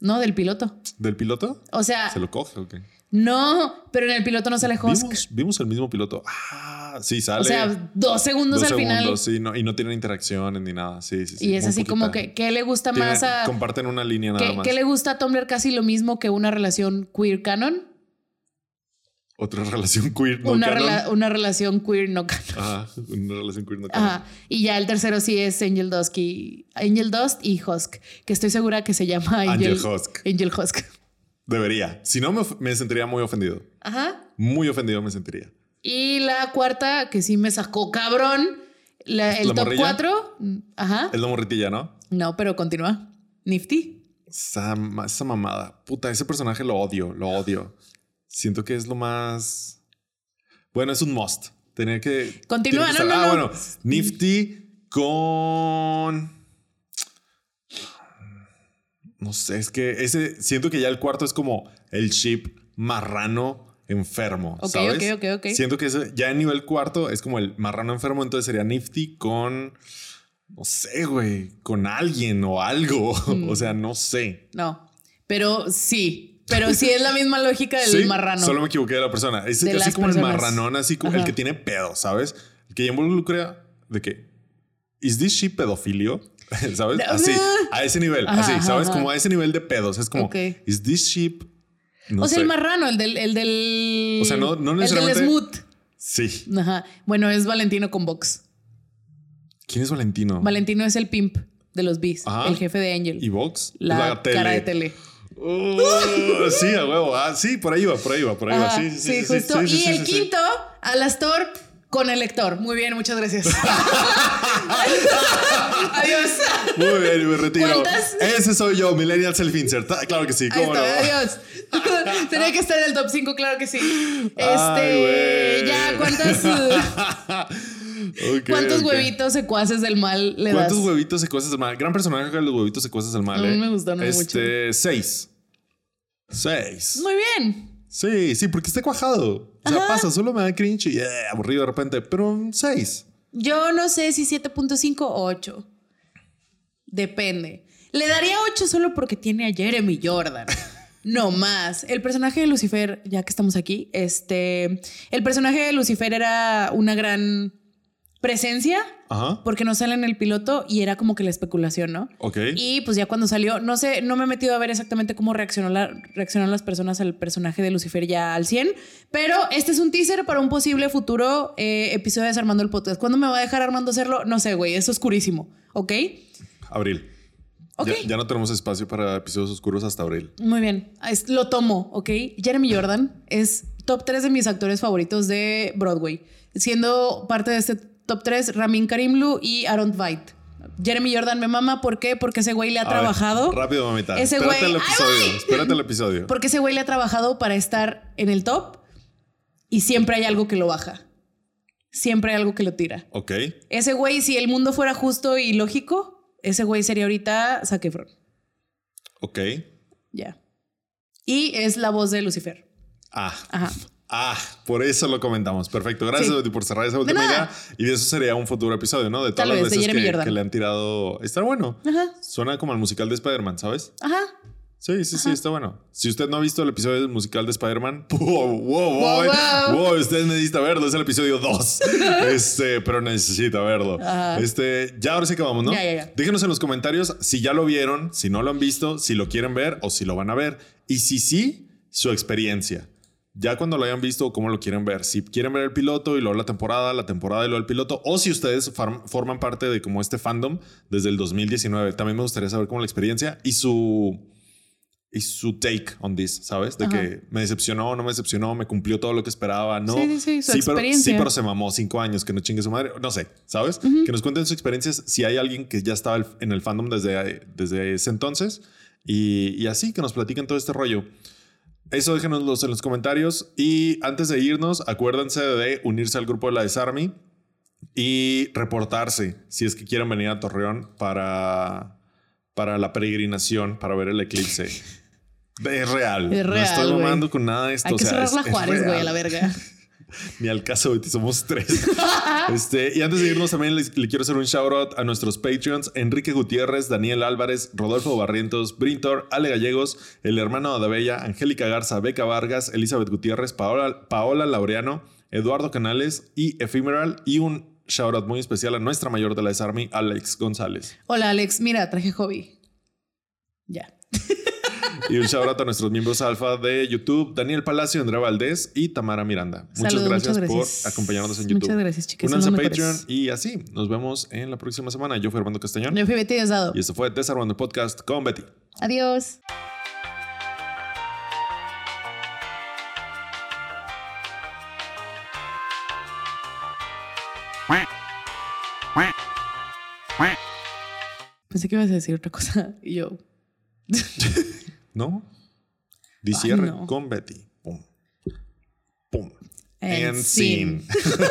No, del piloto. ¿Del piloto? O sea, ¿Se lo coge o qué? No, pero en el piloto no sale Husk. ¿Vimos, vimos el mismo piloto. Ah, sí, sale. O sea, dos segundos dos al final. segundos, sí, no, y no tienen interacciones ni nada. Sí, sí, sí. y es así como que, ¿qué le gusta más a. Comparten una línea nada ¿qué, más. qué le gusta a Tumblr casi lo mismo que una relación queer canon? Otra relación queer no una, canon. rela- una relación queer no canon. Ajá, una relación queer no canon. Ajá. Y ya el tercero sí es Angel Dust y, Angel Dust y Husk, que estoy segura que se llama Angel, Angel Husk. Angel Husk. Debería. Si no, me, me sentiría muy ofendido. Ajá. Muy ofendido me sentiría. Y la cuarta, que sí me sacó cabrón, la- el ¿La top morrilla? 4. Ajá. Es la morritilla, ¿no? No, pero continúa. Nifty. Esa, esa mamada. Puta, ese personaje lo odio, lo odio. Siento que es lo más. Bueno, es un must. Tenía que. Continúa, que no, estar- no, Ah, no. bueno. Nifty con. No sé, es que ese. Siento que ya el cuarto es como el chip marrano enfermo. Ok, ¿sabes? ok, ok, ok. Siento que ese, ya en nivel cuarto es como el marrano enfermo, entonces sería Nifty con. No sé, güey, con alguien o algo. Mm. o sea, no sé. No. Pero sí. Pero sí es la misma lógica del Sí, marrano. Solo me equivoqué de la persona. Es De así como el marranón, así como el que tiene pedo, ¿sabes? El que ya involucra de que. ¿Is this ship pedofilio? ¿Sabes? Así, a ese nivel, Ajá, así, ¿sabes? ajá. Como a ese nivel de pedos. Es como, Ok. ¿is this ship? No o sea, sé. el marrano, el del, el del. O sea, no- no El necesariamente- del smooth. Sí. Ajá. Bueno, es Valentino con Vox. ¿Quién es Valentino? Valentino es el pimp de los bees, Ajá. el jefe de Angel. ¿Y Vox? la, tele. cara de tele. Oh, sí, a huevo. Ah, sí, por ahí va, por ahí va, por ahí va. Sí, sí, sí. sí, justo. sí, sí, y el quinto, Alastor con el lector. Muy bien, muchas gracias. Adiós. Muy bien, me retiro. ¿Cuántas? Ese soy yo, Millennial Self Insert. Ah, Claro que sí, cómo no. adiós. Tenía que estar en el top 5, claro que sí. Este, Ay, ya, ¿cuántas, ¿cuántos huevitos secuaces del mal le das? ¿Cuántos huevitos secuaces del mal? Gran personaje de los huevitos secuaces del mal. A mí ¿eh? me gustaron este, Seis. Seis. Muy bien. Sí, sí, porque está cuajado. O sea, pasa, solo me da cringe y eh, aburrido de repente, pero seis. Yo no sé si 7.5 o 8. Depende. Le daría 8 solo porque tiene a Jeremy Jordan. No más. El personaje de Lucifer, ya que estamos aquí, este. El personaje de Lucifer era una gran presencia Ajá. porque no sale en el piloto y era como que la especulación, ¿no? Ok. Y pues ya cuando salió, no sé, no me he metido a ver exactamente cómo reaccionó la, reaccionaron las personas al personaje de Lucifer ya al 100, pero este es un teaser para un posible futuro eh, episodio de Desarmando el Podcast. ¿Cuándo me va a dejar Armando hacerlo? No sé, güey, es oscurísimo, ¿ok? Abril. Ok. Ya, ya no tenemos espacio para episodios oscuros hasta abril. Muy bien, Es- lo tomo, ¿ok? Jeremy Jordan es top 3 de mis actores favoritos de Broadway, siendo parte de este top 3 Ramin Karimlu y Aaron Tveit. Jeremy Jordan me mama, ¿por qué? Porque ese güey le ha A ver, trabajado. rápido, mamita. Ese espérate güey- el ¡Ay, episodio. Espérate el episodio. Porque ese güey le ha trabajado para estar en el top y siempre hay algo que lo baja. Siempre hay algo que lo tira. Ok. Ese güey, si el mundo fuera justo y lógico, ese güey sería ahorita Zac Efron. Ok. Ya. Y es la voz de Lucifer. Ah. Ajá. Ah, por eso lo comentamos. Perfecto. Gracias Sí. Betty, por cerrar esa última idea. Y de eso sería un futuro episodio, ¿no? De todas Tal las vez, veces que, le han tirado. Está bueno. Ajá. Suena como el musical de Spider-Man, ¿sabes? Ajá. Sí, sí, sí, está bueno. Si usted no ha visto el episodio del musical de Spider-Man, wow, wow, wow, Wow, wow. wow, usted necesita verlo, es el episodio 2. este, pero necesita verlo. Ajá. Este, ya ahora sí que vamos, ¿no? Ya, ya, ya. Déjenos en los comentarios si ya lo vieron, si no lo han visto, si lo quieren ver o si lo van a ver. Y si sí, su experiencia. Ya cuando lo hayan visto, cómo lo quieren ver. Si quieren ver el piloto y luego la temporada, la temporada y luego el piloto, o si ustedes forman parte de como este fandom desde el 2019. También me gustaría saber cómo la experiencia y su y su take on this, ¿sabes? De Ajá. que me decepcionó, no me decepcionó, me cumplió todo lo que esperaba, no. Sí, sí, sí, su pero, sí, experiencia. pero se mamó cinco años, que no chingue su madre, no sé, ¿sabes? Que nos cuenten sus experiencias si hay alguien que ya estaba en el fandom desde, desde ese entonces y, y así, que nos platiquen todo este rollo. Eso déjenoslo en los comentarios y antes de irnos, acuérdense de unirse al grupo de la Desarmy y reportarse si es que quieren venir a Torreón para, para la peregrinación, para ver el eclipse. Es real. Es no real, estoy güey. mamando con nada de esto. Hay o que sea, cerrar la Juárez, güey, a la verga. Ni al caso, somos tres. este, y antes de irnos, también le, quiero hacer un shout out a nuestros Patreons: Enrique Gutiérrez, Daniel Álvarez, Rodolfo Barrientos, Brintor, Ale Gallegos, el hermano de Adabella, Angélica Garza, Beca Vargas, Elizabeth Gutiérrez, Paola, Paola Laureano, Eduardo Canales y Ephemeral. Y un shout out muy especial a nuestra mayor de la Desarmy, Alex González. Hola, Alex. Mira, traje hobby. Ya. Y un shout out a nuestros miembros alfa de YouTube, Daniel Palacio, Andrea Valdés y Tamara Miranda. Muchas, Saludos, gracias, muchas gracias. por acompañarnos en YouTube. Muchas gracias, chicas. Únanse a Patreon y así. Nos vemos en la próxima semana. Yo fui Armando Castañón. Yo fui Betty Diosdado. Y esto fue Desarmando el Podcast con Betty. Adiós. Pensé que ibas a decir otra cosa y yo. ¿No? Di cierre no. con Betty. Pum. Pum. And And scene. scene.